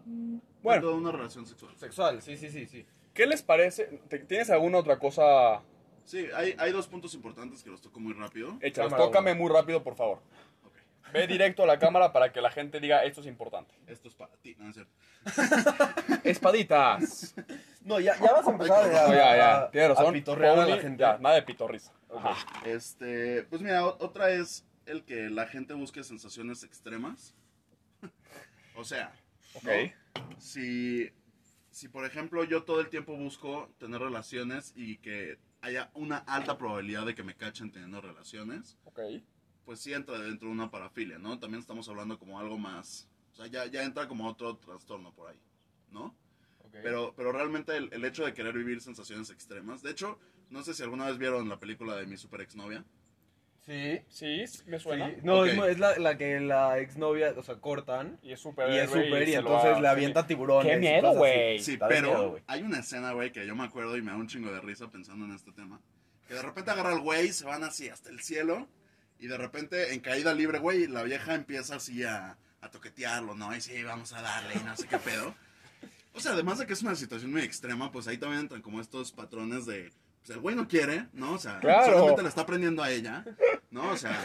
Bueno. Toda una relación sexual. sexual, sí, sí, sí, sí. ¿Qué les parece? ¿Te- ¿Tienes alguna otra cosa Sí, hay, hay dos puntos importantes que los toco muy rápido. Cámara Tócame uno. muy rápido, por favor. Ve directo a la cámara para que la gente diga esto es importante. Esto es para ti, ¿no es cierto? Espaditas. No, ya, ya vas a empezar a, No, ya, a- ya. Tienes razón. a pitorrear a la Pony, gente. Ya, nada de pitorriza. Este, pues mira, otra es el que la gente busque sensaciones extremas. O sea, si, si por ejemplo yo todo el tiempo busco tener relaciones y que haya una alta probabilidad de que me cachen teniendo relaciones, pues sí entra dentro de una parafilia, ¿no? También estamos hablando como algo más, o sea, ya, ya entra como otro trastorno por ahí, ¿no? Ok. Pero, pero realmente el, el hecho de querer vivir sensaciones extremas, de hecho, no sé si alguna vez vieron la película de mi super exnovia. Sí. Sí, me suena. sí. No, es, es la, la que la exnovia, o sea, cortan. Y es súper. Y es súper, y entonces le avienta tiburones. ¡Qué miedo, güey! Sí, pero miedo, hay una escena, güey, que yo me acuerdo y me da un chingo de risa pensando en este tema. Que de repente agarra al güey, se van así hasta el cielo. Y de repente, en caída libre, güey, la vieja empieza así a, a toquetearlo, ¿no? Y sí, vamos a darle y no sé qué pedo. O sea, además de que es una situación muy extrema, pues ahí también entran como estos patrones de... Pues el güey no quiere, ¿no? O sea, Claro. solamente le está aprendiendo a ella, ¿no? O sea,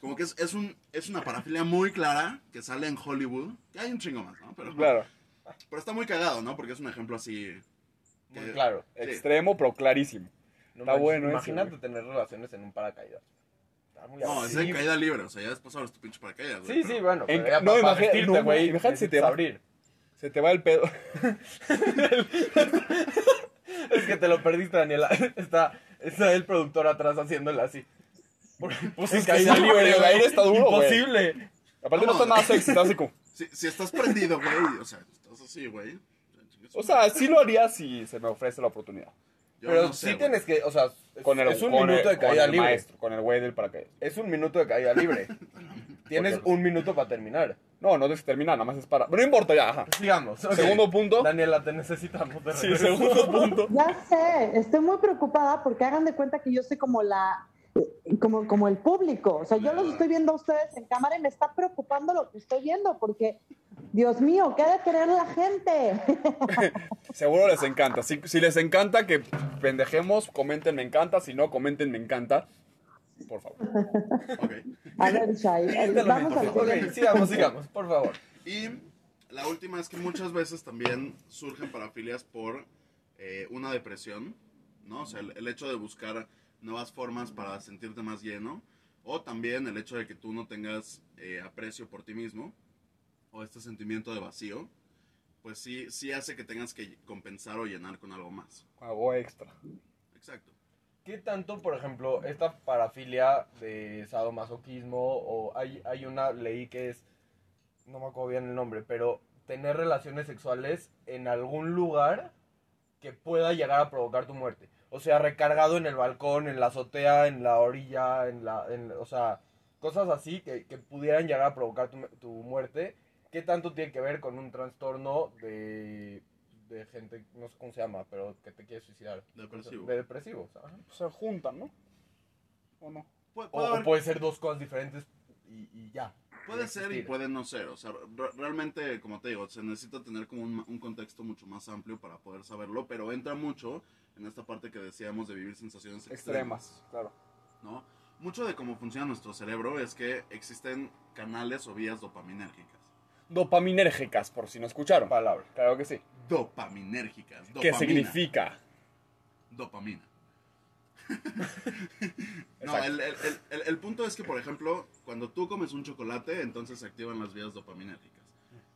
como que es, es, un, es una parafilia muy clara que sale en Hollywood. Que hay un chingo más, ¿no? Pero, Claro. pero está muy cagado, ¿no? Porque es un ejemplo así... Muy claro. Sí. Extremo, pero clarísimo. No Está manches, bueno Imagínate tener relaciones en un paracaídas. Está muy No, es Sí, caída libre, o sea, ya después abres tu pinche paracaídas. güey, Sí, pero- sí, bueno. En- ya no, no, güey, imagínate si te va- abrir. Se te va el pedo. Es que te lo perdiste, Daniela. Está, está el productor atrás haciéndole así. Puse Es que caída libre, güey, el aire está duro, güey. Imposible. Aparte no, No. está nada sexy, está así como... Si, si estás prendido, güey, o sea, estás así, güey. O sea, sí lo haría si se me ofrece la oportunidad. Yo Pero no sé, sí tienes que, o sea, es, Con el, es un con minuto el- de caída con el libre. maestro, con el güey del paracaídas. Es un minuto de caída libre. tienes un minuto para terminar. No, no tienes que terminar, nada más es para. Pero no importa ya, ajá. Sigamos. Segundo punto. Daniela, te necesitamos de Sí, segundo punto. Ya sé, estoy muy preocupada porque hagan de cuenta que yo soy como la, como, como el público. O sea, yo los estoy viendo a ustedes en cámara y me está preocupando lo que estoy viendo porque, Dios mío, ¿qué ha de querer la gente? Seguro les encanta. Si, si les encanta que pendejemos, comenten me encanta. Si no, comenten me encanta. Por favor. Ok. A ver, Shai, vamos al Ok, siguiente. sigamos, sigamos, por favor. Y la última es que muchas veces también surgen parafilias por eh, una depresión, ¿no? O sea, el, el hecho de buscar nuevas formas para sentirte más lleno, o también el hecho de que tú no tengas eh, aprecio por ti mismo, o este sentimiento de vacío, pues sí, sí hace que tengas que compensar o llenar con algo más. Algo extra. Exacto. ¿Qué tanto, por ejemplo, esta parafilia de sadomasoquismo o hay, hay una ley que es, no me acuerdo bien el nombre, pero tener relaciones sexuales en algún lugar que pueda llegar a provocar tu muerte? O sea, recargado en el balcón, en la azotea, en la orilla, en la, en- o sea, cosas así que, que pudieran llegar a provocar tu, tu muerte. ¿Qué tanto tiene que ver con un trastorno de, de gente, no sé cómo se llama, pero que te quiere suicidar? Depresivo. De depresivos, ajá. Se juntan, ¿no? ¿O no? Pu- O, puede o haber- puede ser dos cosas diferentes y, y ya. Puede ser y puede no ser. O sea, re- realmente, como te digo, se necesita tener como un, un contexto mucho más amplio para poder saberlo, pero entra mucho en esta parte que decíamos de vivir sensaciones extremas, Extremas, claro. ¿no? Mucho de cómo funciona nuestro cerebro es que existen canales o vías dopaminérgicas. Dopaminérgicas, por si no escucharon. Palabra. Claro que sí. Dopaminérgicas. ¿Qué dopamina, significa? Dopamina. no, el- el- el- el punto es que, por ejemplo, cuando tú comes un chocolate, entonces se activan las vías dopaminérgicas.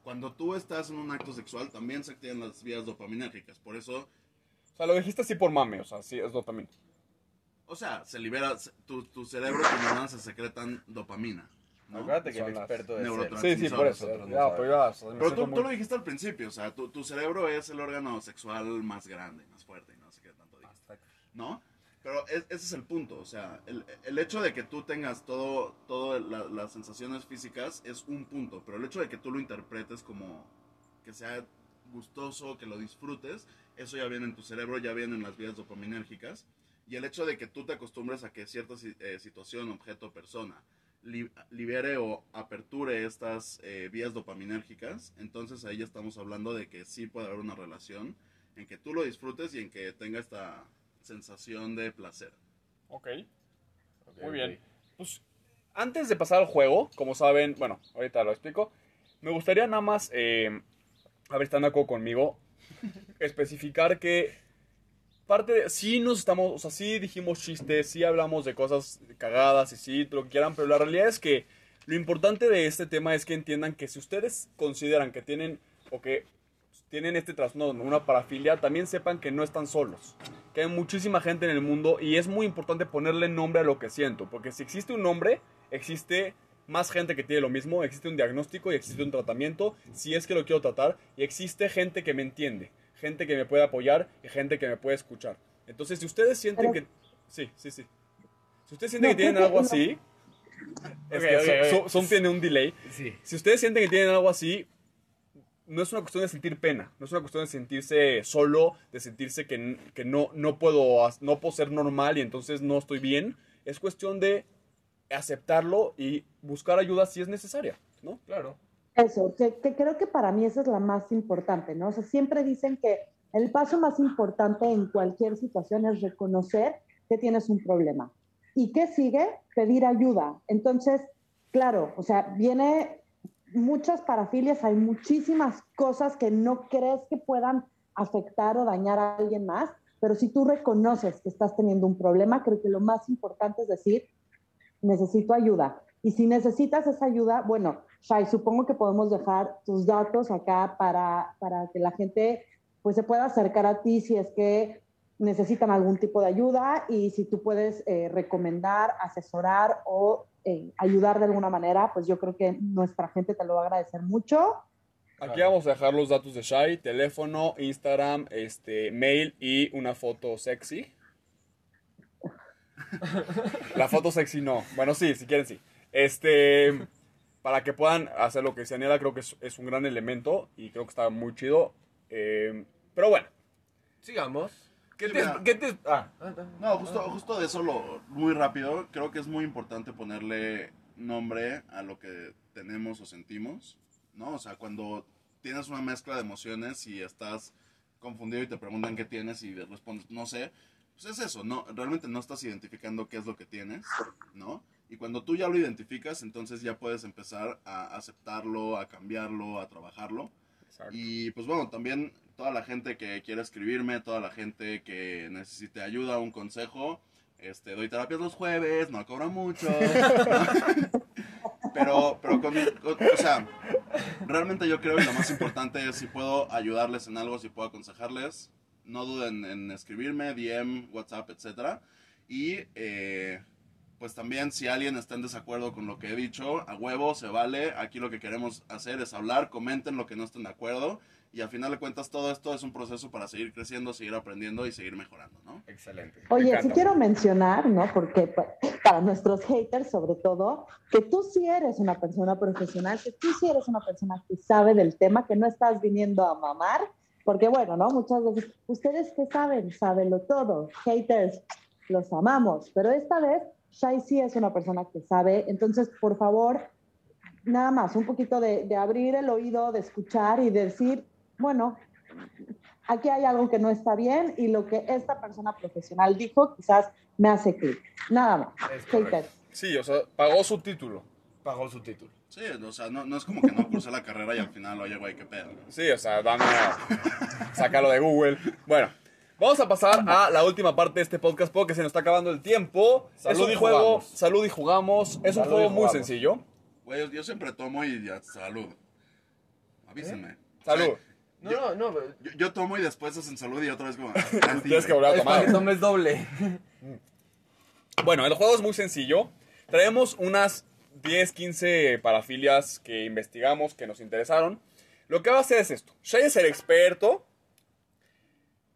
Cuando tú estás en un acto sexual, también se activan las vías dopaminérgicas. Por eso, O sea, lo dijiste así por mame, o sea, sí, es dopamina. o sea, se libera, tu, tu cerebro y tus neuronas se secretan dopamina. ¿no? Acuérdate que el Son las experto de. Sí, sí, por eso. Nosotros no Ya, sabemos. pero ya, o sea, me Pero siento tú, muy- tú lo dijiste al principio, o sea, tu, tu cerebro es el órgano sexual más grande, más fuerte, y no sé qué tanto dijiste. ¿no? Pero es- ese es el punto, o sea, el, el hecho de que tú tengas todo, todo la- las sensaciones físicas es un punto, pero el hecho de que tú lo interpretes como que sea gustoso, que lo disfrutes, eso ya viene en tu cerebro, ya viene en las vías dopaminérgicas, y el hecho de que tú te acostumbres a que cierta eh, situación, objeto, persona, li- libere o aperture estas eh, vías dopaminérgicas, entonces ahí ya estamos hablando de que sí puede haber una relación en que tú lo disfrutes y en que tenga esta sensación de placer. Ok. Muy bien. Pues antes de pasar al juego, como saben, bueno, ahorita lo explico, me gustaría nada más, eh, a ver, están de acuerdo conmigo, especificar que parte de, sí nos estamos, o sea, sí dijimos chistes, sí hablamos de cosas cagadas y sí, lo que quieran, pero la realidad es que lo importante de este tema es que entiendan que si ustedes consideran que tienen o que tienen este trastorno, una parafilia, también sepan que no están solos. Que hay muchísima gente en el mundo y es muy importante ponerle nombre a lo que siento. Porque si existe un nombre, existe más gente que tiene lo mismo, existe un diagnóstico y existe un tratamiento, si es que lo quiero tratar, y existe gente que me entiende, gente que me puede apoyar y gente que me puede escuchar. Entonces, si ustedes sienten Pero- que... Sí, sí, sí. Si ustedes sienten No, que tienen algo no. así... Es Ok, que ok, Son- ok. Son, Son tiene un delay. Sí. Si ustedes sienten que tienen algo así, no es una cuestión de sentir pena, no es una cuestión de sentirse solo, de sentirse que, que no, no, puedo, no puedo ser normal y entonces no estoy bien. Es cuestión de aceptarlo y buscar ayuda si es necesaria, ¿no? Claro. Eso, que, que creo que para mí esa es la más importante, ¿no? O sea, siempre dicen que el paso más importante en cualquier situación es reconocer que tienes un problema. ¿Y qué sigue? Pedir ayuda. Entonces, claro, o sea, viene muchas parafilias, hay muchísimas cosas que no crees que puedan afectar o dañar a alguien más, pero si tú reconoces que estás teniendo un problema, creo que lo más importante es decir, necesito ayuda. Y si necesitas esa ayuda, bueno, Shai, supongo que podemos dejar tus datos acá para, para que la gente pues se pueda acercar a ti si es que necesitan algún tipo de ayuda y si tú puedes eh, recomendar, asesorar o eh, ayudar de alguna manera, pues yo creo que nuestra gente te lo va a agradecer mucho. Aquí vamos a dejar los datos de Shai, teléfono, Instagram, este, mail y una foto sexy. La foto sexy no. Bueno, sí, si quieren sí. Este, para que puedan hacer lo que dice Daniela, creo que es, es un gran elemento y creo que está muy chido. Eh, pero bueno, Sigamos. ¿Qué Sí, te, qué te- ah, No, justo, justo de eso, lo, muy rápido, creo que es muy importante ponerle nombre a lo que tenemos o sentimos, ¿no? O sea, cuando tienes una mezcla de emociones y estás confundido y te preguntan qué tienes y respondes, no sé, pues es eso, no, realmente no estás identificando qué es lo que tienes, ¿no? Y cuando tú ya lo identificas, entonces ya puedes empezar a aceptarlo, a cambiarlo, a trabajarlo. Y pues bueno, también toda la gente que quiera escribirme, toda la gente que necesite ayuda, un consejo, este, doy terapias los jueves, no cobro mucho. pero, pero con, con- o sea, realmente yo creo que lo más importante es si puedo ayudarles en algo, si puedo aconsejarles, no duden en escribirme, DM, WhatsApp, etcétera. Y eh, pues también si alguien está en desacuerdo con lo que he dicho, a huevo, se vale. Aquí lo que queremos hacer es hablar, comenten lo que no estén de acuerdo. Y al final de cuentas todo esto es un proceso para seguir creciendo, seguir aprendiendo y seguir mejorando, ¿no? Excelente. Oye, sí quiero mencionar, ¿no? Porque pa- para nuestros haters, sobre todo, que tú sí eres una persona profesional, que tú sí eres una persona que sabe del tema, que no estás viniendo a mamar, porque bueno, ¿no? Muchas veces, ustedes que saben, sabenlo todo. Haters, los amamos, pero esta vez Shai sí es una persona que sabe, entonces, por favor, nada más, un poquito de, de abrir el oído, de escuchar y de decir, bueno, aquí hay algo que no está bien y lo que esta persona profesional dijo quizás me hace clic. Nada más. Sí, o sea, pagó su título. Pagó su título. Sí, o sea, no, no es como que no cursé la carrera y al final, oye, güey, qué pedo. Sí, o sea, dame, sácalo de Google. Bueno, vamos a pasar a la última parte de este podcast porque se nos está acabando el tiempo. Salud es un y juego, jugamos. salud y jugamos. Es un Salud y juego muy sencillo. Güey, yo, yo siempre tomo y ya, salud. Avísenme. Salud. O sea, No, no, no. yo, yo tomo y después hacen salud y otra vez como... Tienes que volver a Es para que tomar. tomes doble. Bueno, el juego es muy sencillo. Traemos unas 10, 15 parafilias que investigamos, que nos interesaron. Lo que va a hacer es esto. Shai es el experto.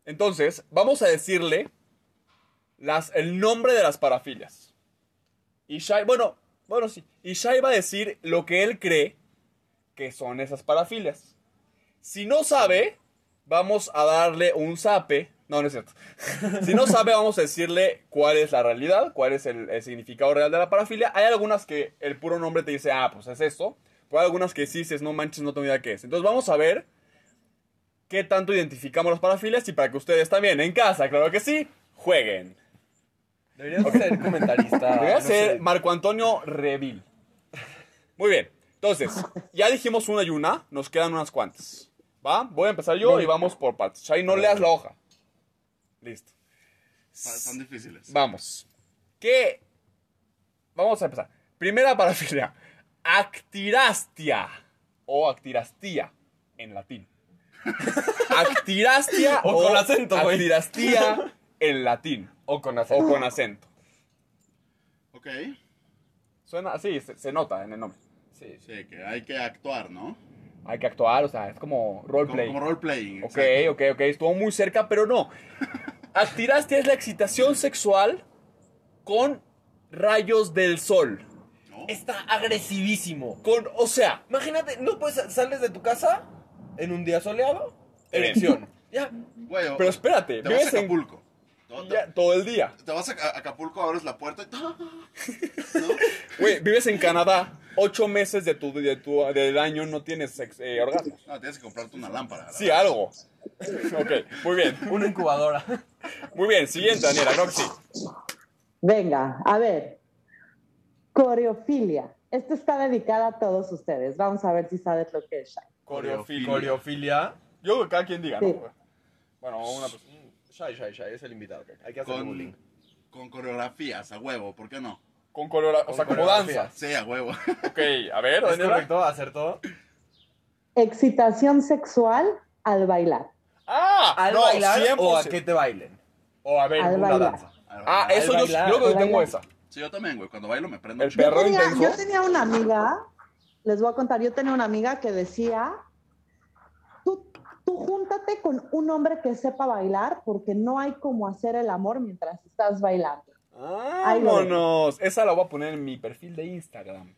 Entonces, vamos a decirle las, el nombre de las parafilias. Y Shai, bueno, bueno, sí. Y Shai va a decir lo que él cree que son esas parafilias. Si no sabe, vamos a darle un zape. No, no es cierto. Si no sabe, vamos a decirle cuál es la realidad, cuál es el, significado real de la parafilia. Hay algunas que el puro nombre te dice, ah, pues es esto. Pero hay algunas que sí dices, no manches, no tengo idea qué es. Entonces vamos a ver qué tanto identificamos las parafilias y para que ustedes también en casa, claro que sí, jueguen. Deberías ser comentarista. No ser sé. Marco Antonio Revil. Muy bien. Entonces, ya dijimos una y una, nos quedan unas cuantas. ¿Va? Voy a empezar yo y vamos por partes. Shai, no leas la hoja. Listo. Están difíciles. Vamos. ¿Qué? Vamos a empezar. Primera parafilia. Actirastia. O actirastía en latín. Actirastia O con acento, güey. Actirastía en latín. O con O acento. con acento. Ok. Suena así, se, se nota en el nombre. Sí, sí. Sí, que hay que actuar, ¿no? Hay que actuar, o sea, es como Como, roleplay. como role-playing. Ok, exacto. ok, ok, estuvo muy cerca, pero no. Actirastia es la excitación sexual con rayos del sol. ¿No? Está agresivísimo. Con, o sea, Imagínate, no puedes, sales de tu casa en un día soleado, erección. Ya. Güey, o- pero espérate, te vas a vives en Acapulco. To- te- ya, todo el día. Te vas a a Acapulco, abres la puerta y... ¿no? Güey, vives en Canadá, ocho meses de tu, de tu, del año no tienes sex- eh, orgasmos. No, tienes que comprarte una lámpara. Sí, algo. Ok, muy bien, Una incubadora. muy bien. Siguiente, Daniela, Roxy. Venga, a ver. Coreofilia. Esto está dedicada a todos ustedes. Vamos a ver si sabes lo que es Shai. Coreofilia. Coreofilia. Yo creo que cada quien diga, Sí. ¿no? Bueno, una persona. Shy, shy, shy, es el invitado. Hay que hacer Con, bullying. con coreografías, a huevo, ¿por qué no? Con coreografía, o Con sea, como coreografía. danza. Sí, a huevo. Ok, a ver, ¿Es Daniela. correcto? ¿Acertó? Excitación sexual al bailar. Ah, ¿Al no, bailar o a 100%. que te bailen? O a ver, Al una bailar. danza. Ah, eso yo, bailar. yo creo que Al tengo bailar. esa. Sí, yo también, güey. Cuando bailo me prendo. El chido. perro Yo tenía, intenso. yo tenía una amiga, les voy a contar, yo tenía una amiga que decía tú júntate con un hombre que sepa bailar porque no hay como hacer el amor mientras estás bailando. ¡Vámonos! Esa la voy a poner en mi perfil de Instagram.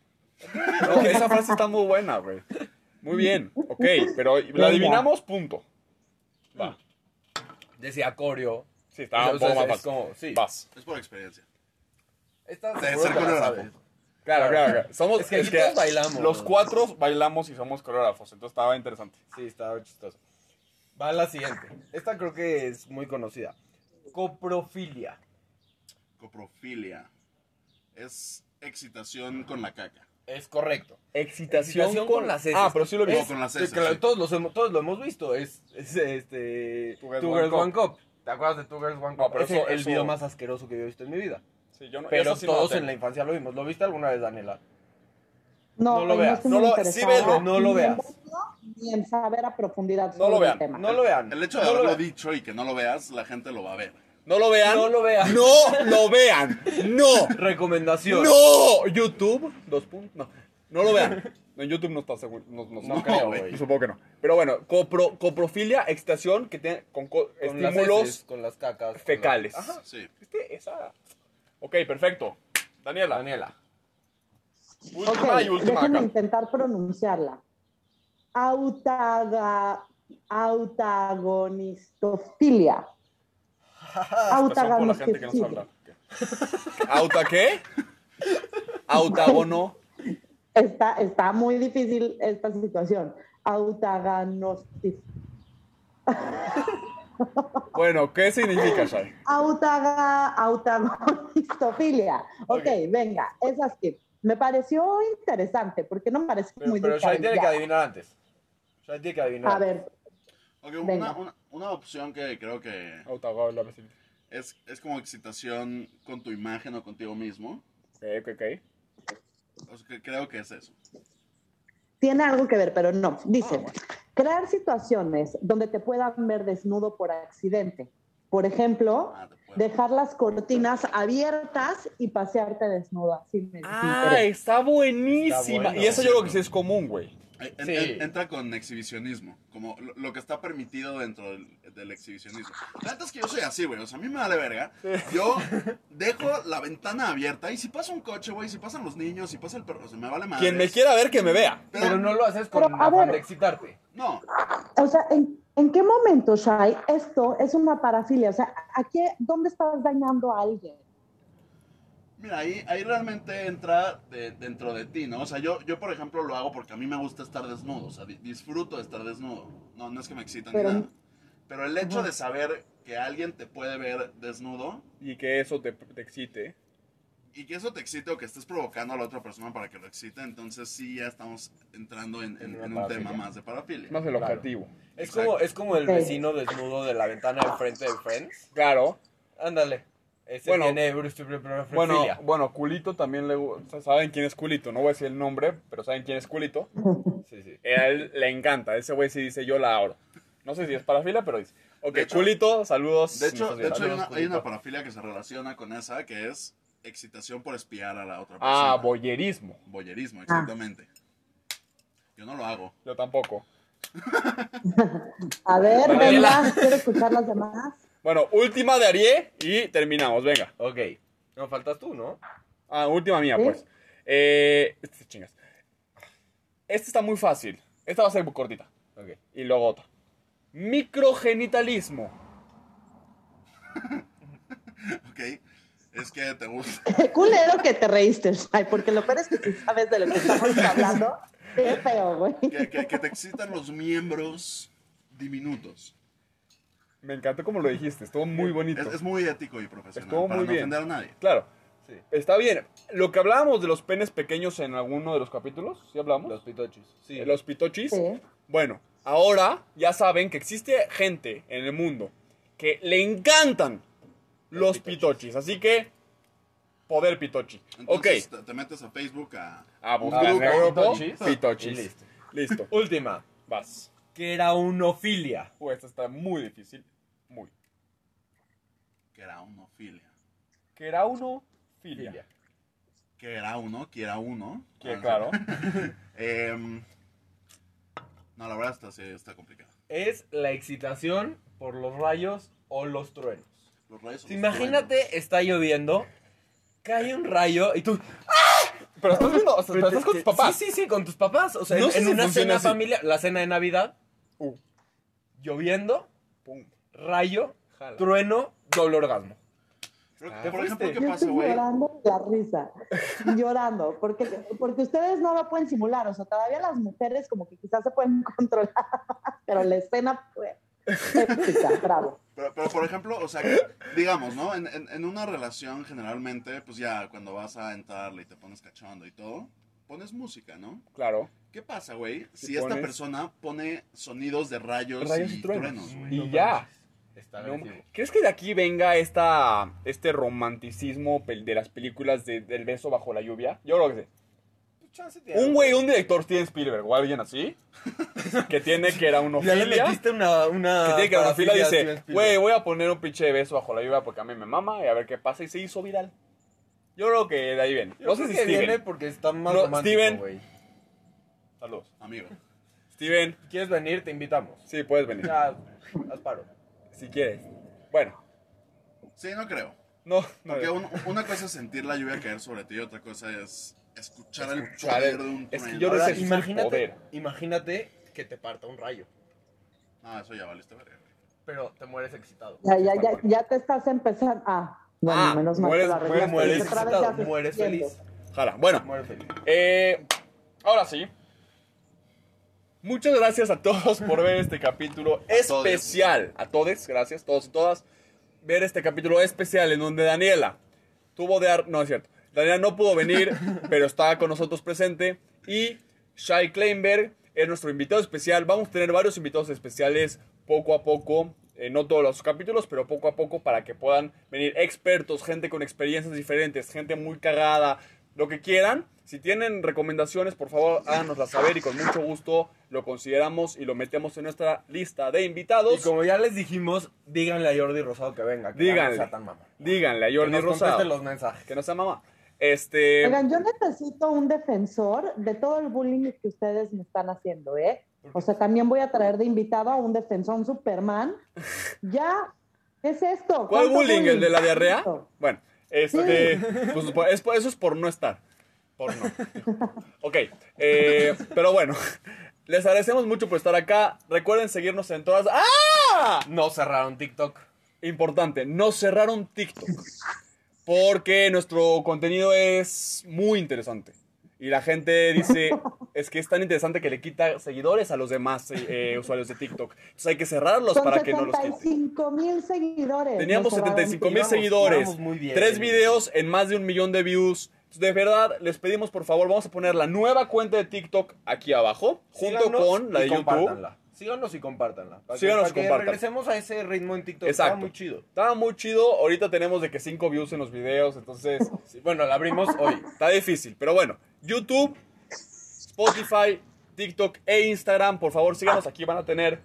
Esa frase está muy buena, güey. Muy bien, ok, pero la adivinamos, punto. Va. Decía Corio. Sí, está O un sea, poco más es fácil. como- sí. Vas. Es por experiencia. Esta De seguro la sabes. Claro, claro, claro. Somos, Es que aquí todos bailamos. Los cuatro bailamos y somos coreógrafos, entonces estaba interesante. Sí, estaba chistoso. Va la siguiente. Esta creo que es muy conocida. Coprofilia. Coprofilia. Es excitación con la caca. Es correcto. Excitación, Excitación con las heces. Ah, pero sí lo vi. No, con las Sí, heces, claro, sí. todos, los hemos- todos lo hemos visto. Es, es este. Two Two Girls, Girls, One One Cup. ¿Te acuerdas de Two Girls One Cup? No, pero es eso- el, el eso- video más asqueroso que yo he visto en mi vida. Sí, yo no- Pero sí todos en la infancia lo vimos. ¿Lo viste alguna vez, Daniela? No, No lo no veas. No lo- sí velo, no lo veas. Ni en saber a profundidad No sobre lo el vean, tema. No lo vean. El hecho de haberlo dicho y que no lo veas, la gente lo va a ver. No lo vean. No lo vean. No lo vean. No. Recomendación. No. YouTube. Dos puntos. No. No lo vean. En YouTube no está seguro. No, no, No creo, güey. Supongo que no. Pero bueno, copro- coprofilia, excitación que tiene con co- Con las estímulos heces, con las cacas. con fecales. Ajá. Sí. ¿Viste? Esa. Ok, perfecto. Daniela. Daniela. Última y última déjame acá. intentar pronunciarla. Autaga, autagonistofilia. Ok. ¿Auta qué? Autagono. Está, está muy difícil esta situación. Autaganostif. Bueno, ¿qué significa, Shai? Autaga, autagonistofilia. Ok, Ok. venga, esas que me pareció interesante porque no me parece Pero, muy pero Shai tiene que adivinar antes. Shai tiene que adivinar. A ver, Ok, Venga. una, una, una opción que creo que es, es como excitación con tu imagen o contigo mismo. Ok, ok, ok. O sea, que creo que es eso. Tiene algo que ver, pero no. Dice, crear situaciones donde te puedan ver desnudo por accidente. Por ejemplo, Ah, dejar las cortinas abiertas y pasearte desnudo. Así me Ah, está buenísima. Está bueno. y eso yo creo que sí es común, güey. En- Sí. en- entra con exhibicionismo, como lo, lo que está permitido dentro del, del exhibicionismo. La neta es que yo soy así, güey, o sea, a mí me vale verga. Yo dejo la ventana abierta y si pasa un coche, güey, si pasan los niños, si pasa el perro, o sea, me vale madre. Quien me quiera ver, que me vea. Pero no lo haces con Pero, afán ver. de excitarte. No, O sea, ¿en, en qué momento, Shai, esto es una parafilia? O sea, ¿a qué, ¿dónde estás dañando a alguien? Mira, ahí, ahí realmente entra de- dentro de ti, ¿no? O sea, yo, yo, por ejemplo, lo hago porque a mí me gusta estar desnudo, o sea, di- disfruto de estar desnudo. No, no es que me excita Pero- ni nada. Pero el hecho de saber que alguien te puede ver desnudo Y que eso te, te excite. y que eso te excite o que estés provocando a la otra persona para que lo excite, entonces sí ya estamos entrando en, en- En un tema más de parafilia. Es más el Claro. objetivo. Es Exacto. como, es como el vecino desnudo de la ventana de frente de Friends. Claro. Ándale. Ese Bueno, tiene Bueno, bueno, bueno, Culito también le gusta. ¿Saben quién es Culito? No voy a decir el nombre, pero ¿saben quién es Culito? sí, sí. A él le encanta. Ese güey sí dice yo la abro. No sé si es parafilia, pero dice. Ok, hecho- Culito, saludos. De hecho, de hecho hay, una, hay una parafilia que se relaciona con esa, que es excitación por espiar a la otra Ah, persona. boyerismo. Boyerismo, exactamente. Yo no lo hago. Yo tampoco. A ver, venga, quiero escuchar las demás. Bueno, última de Arié y terminamos. Venga. Ok. No faltas tú, ¿no? Ah, última mía, ¿Sí? pues. Eh, este, chingas. Esta está muy fácil. Esta va a ser muy cortita. Ok. Y luego otra. Microgenitalismo. ¿Ok? Es que te gusta. Qué culero que te reíste, Shai, porque lo peor es que si sabes de lo que estamos hablando, qué feo, güey. Que, que- que te excitan los miembros diminutos. Me encantó como lo dijiste. Estuvo muy bonito. Es, es muy ético y profesional. Estuvo para muy no bien. ofender a nadie. Claro. Sí. Está bien. Lo que hablábamos de los penes pequeños en alguno de los capítulos, ¿sí hablamos? Los pitochis. Sí. Eh, Los pitochis. Sí. Bueno, ahora ya saben que existe gente en el mundo que le encantan los pitochis. Así que, poder pitochi. Entonces ok. te, te metes a Facebook a... A un buscar grupo. en el grupo Pitochis. pitochis. Y listo. Listo. Última. Vas. Queraunofilia. Uy, esta está muy difícil. Muy. Que era uno, filia. Que era uno, filia. Filia. Que era uno, que era uno. Que, Ah, claro. Em, no, la verdad está, sí, está complicado. es la excitación por los rayos o los truenos. Los rayos son Si los imagínate, está lloviendo, cae un rayo y tú... Pero estás viendo, o sea, pero estás con tus papás. Sí, sí, sí, con tus papás. O sea, No en, sé en si una cena así. familiar, la cena de Navidad. Lloviendo, Pum. rayo, Jala. trueno, doble orgasmo. Ah, por ejemplo. ¿qué Yo pasa, estoy güey? llorando de la risa, llorando, porque, porque ustedes no lo pueden simular, o sea, todavía las mujeres como que quizás se pueden controlar, pero la escena fue épica, bravo. Pero, pero, por ejemplo, o sea, digamos, ¿no? En, en, en una relación, generalmente, pues ya cuando vas a entrarle y te pones cachondo y todo, pones música, ¿no? Claro. ¿Qué pasa, güey? Si, Si esta pones- persona pone sonidos de rayos, Rayos y, y truenos. truenos, güey. Y No ya. Está No. ¿Crees que de aquí venga esta, este romanticismo de las películas de- del beso bajo la lluvia? Yo creo que sí. Pues chance tiene. Un güey, un director Steven Spielberg o alguien así, que tiene que era Ya le metiste una... una que tiene que era unofilia, parafilia a Steven dice, Spielberg. güey, voy a poner un pinche beso bajo la lluvia porque a mí me mama y a ver qué pasa, y se hizo viral. Yo creo que de ahí viene. Yo No sé si Steven. viene porque está más No, romántico, Steven. güey. Saludos. Amigo. Steven, ¿Quieres venir? Te invitamos. sí, puedes venir, Ya, haz paro. si quieres. Bueno, Sí, no creo. no, no. Porque un- una cosa es sentir la lluvia caer sobre ti y otra cosa es escuchar, Escuchar el el- poder de un es que trueno. yo Ahora, el imagínate, poder. imagínate que te parta un rayo, Ah, eso ya valiste verga, güey. pero te mueres excitado. Ya, ya, ya, ya te estás empezando, ah, bueno, Ah, menos mal mueres- que la mueres- arreglaste, mueres porque otra vez excitado, mueres feliz. Jala. Bueno, Mueres feliz. Eh, ahora sí. Muchas gracias a todos por ver este capítulo especial. A todos, gracias, todos y todas. Ver este capítulo especial en donde Daniela tuvo de... ar- No, es cierto. Daniela no pudo venir, pero está con nosotros presente. Y Shai Kleinberg es nuestro invitado especial. Vamos a tener varios invitados especiales poco a poco. eh, no todos los capítulos, pero poco a poco para que puedan venir expertos, gente con experiencias diferentes, gente muy cagada, lo que quieran. Si tienen recomendaciones, por favor, háganoslas saber y con mucho gusto lo consideramos y lo metemos en nuestra lista de invitados. Y como ya les dijimos, díganle a Jordi Rosado que venga. Que Díganle. no sea tan mamá. Díganle a Que Jordi nos Rosado los mensajes. que no sea mamá. Este, Oigan, yo necesito un defensor de todo el bullying que ustedes me están haciendo, ¿eh? O sea, también voy a traer de invitado a un defensor, un Superman. Ya, ¿qué es esto? ¿cuál ¿Cuánto bullying? ¿El de la diarrea? Bueno, este, pues, por- es por- eso es por no estar. Por no. Ok, eh, pero bueno, les agradecemos mucho por estar acá. Recuerden seguirnos en todas. ¡Ah! No cerraron TikTok. Importante, no cerraron TikTok. Porque nuestro contenido es muy interesante. Y la gente dice, es que es tan interesante que le quita seguidores a los demás eh, usuarios de TikTok. Entonces hay que cerrarlos para que no los quite. 75 mil seguidores. Teníamos Nos cerraron 75 mil seguidores, muy bien. tres videos en más de un millón de views. Entonces, De verdad, les pedimos por favor, vamos a poner la nueva cuenta de TikTok aquí abajo, junto Síganos con la de YouTube. Síganos y compártanla. Para que, Síganos para y que compartan. regresemos a ese ritmo en TikTok. Exacto. Está muy chido. Estaba muy chido, ahorita tenemos de que 5 views en los videos, entonces Sí, bueno, la abrimos hoy. está difícil. Pero bueno, YouTube, Spotify, TikTok e Instagram, por favor síganos, aquí van a tener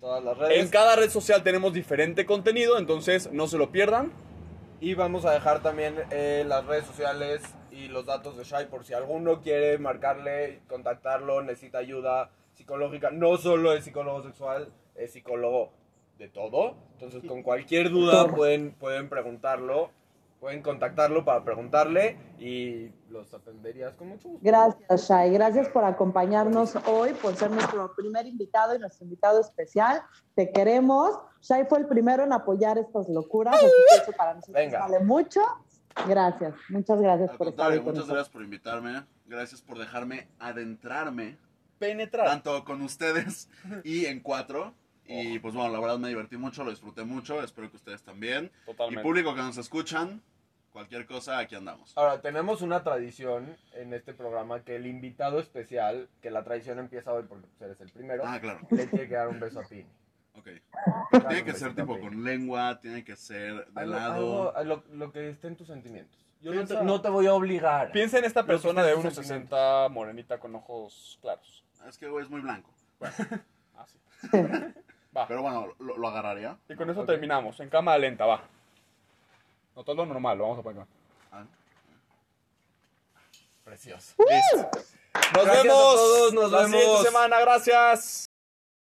Todas las redes. En cada red social tenemos diferente contenido, entonces no se lo pierdan. Y vamos a dejar también eh, las redes sociales y los datos de Shai por si alguno quiere marcarle, contactarlo, necesita ayuda psicológica. No solo es psicólogo sexual, es psicólogo de todo. Entonces, con cualquier duda pueden, pueden preguntarlo, pueden contactarlo para preguntarle y los atenderías con mucho gusto. Gracias, Shai. Gracias por acompañarnos hoy, por ser nuestro primer invitado y nuestro invitado especial. Te queremos. Shai fue el primero en apoyar estas locuras, así que eso para nosotros Venga. vale mucho. Gracias, muchas gracias Al por estar con muchas nosotros. gracias por invitarme. Gracias por dejarme adentrarme Penetrar. tanto con ustedes y en cuatro. Y pues bueno, la verdad me divertí mucho, lo disfruté mucho. Espero que ustedes también. Y Totalmente. público que nos escuchan, cualquier cosa, aquí andamos. Ahora, tenemos una tradición en este programa que el invitado especial, que la tradición empieza hoy porque pues, eres el primero, Ah, claro. le tiene que dar un beso a Pini. Ok. Tiene que ser tipo con lengua, tiene que ser de Algo- lado. algo- lo, lo que esté en tus sentimientos. Yo no Piensa- te, no te voy a obligar. Piensa en esta persona de en tus 1.60 morenita con ojos claros. Es que güey es muy blanco. Así. Va. Pero bueno, lo, lo agarraría. Y con eso Ok. terminamos. En cámara lenta, va. No todo lo normal, lo vamos a poner. Ah, Precioso. Listo. Nos Gracias a vemos. todos, nos la siguiente vemos. semana. Gracias.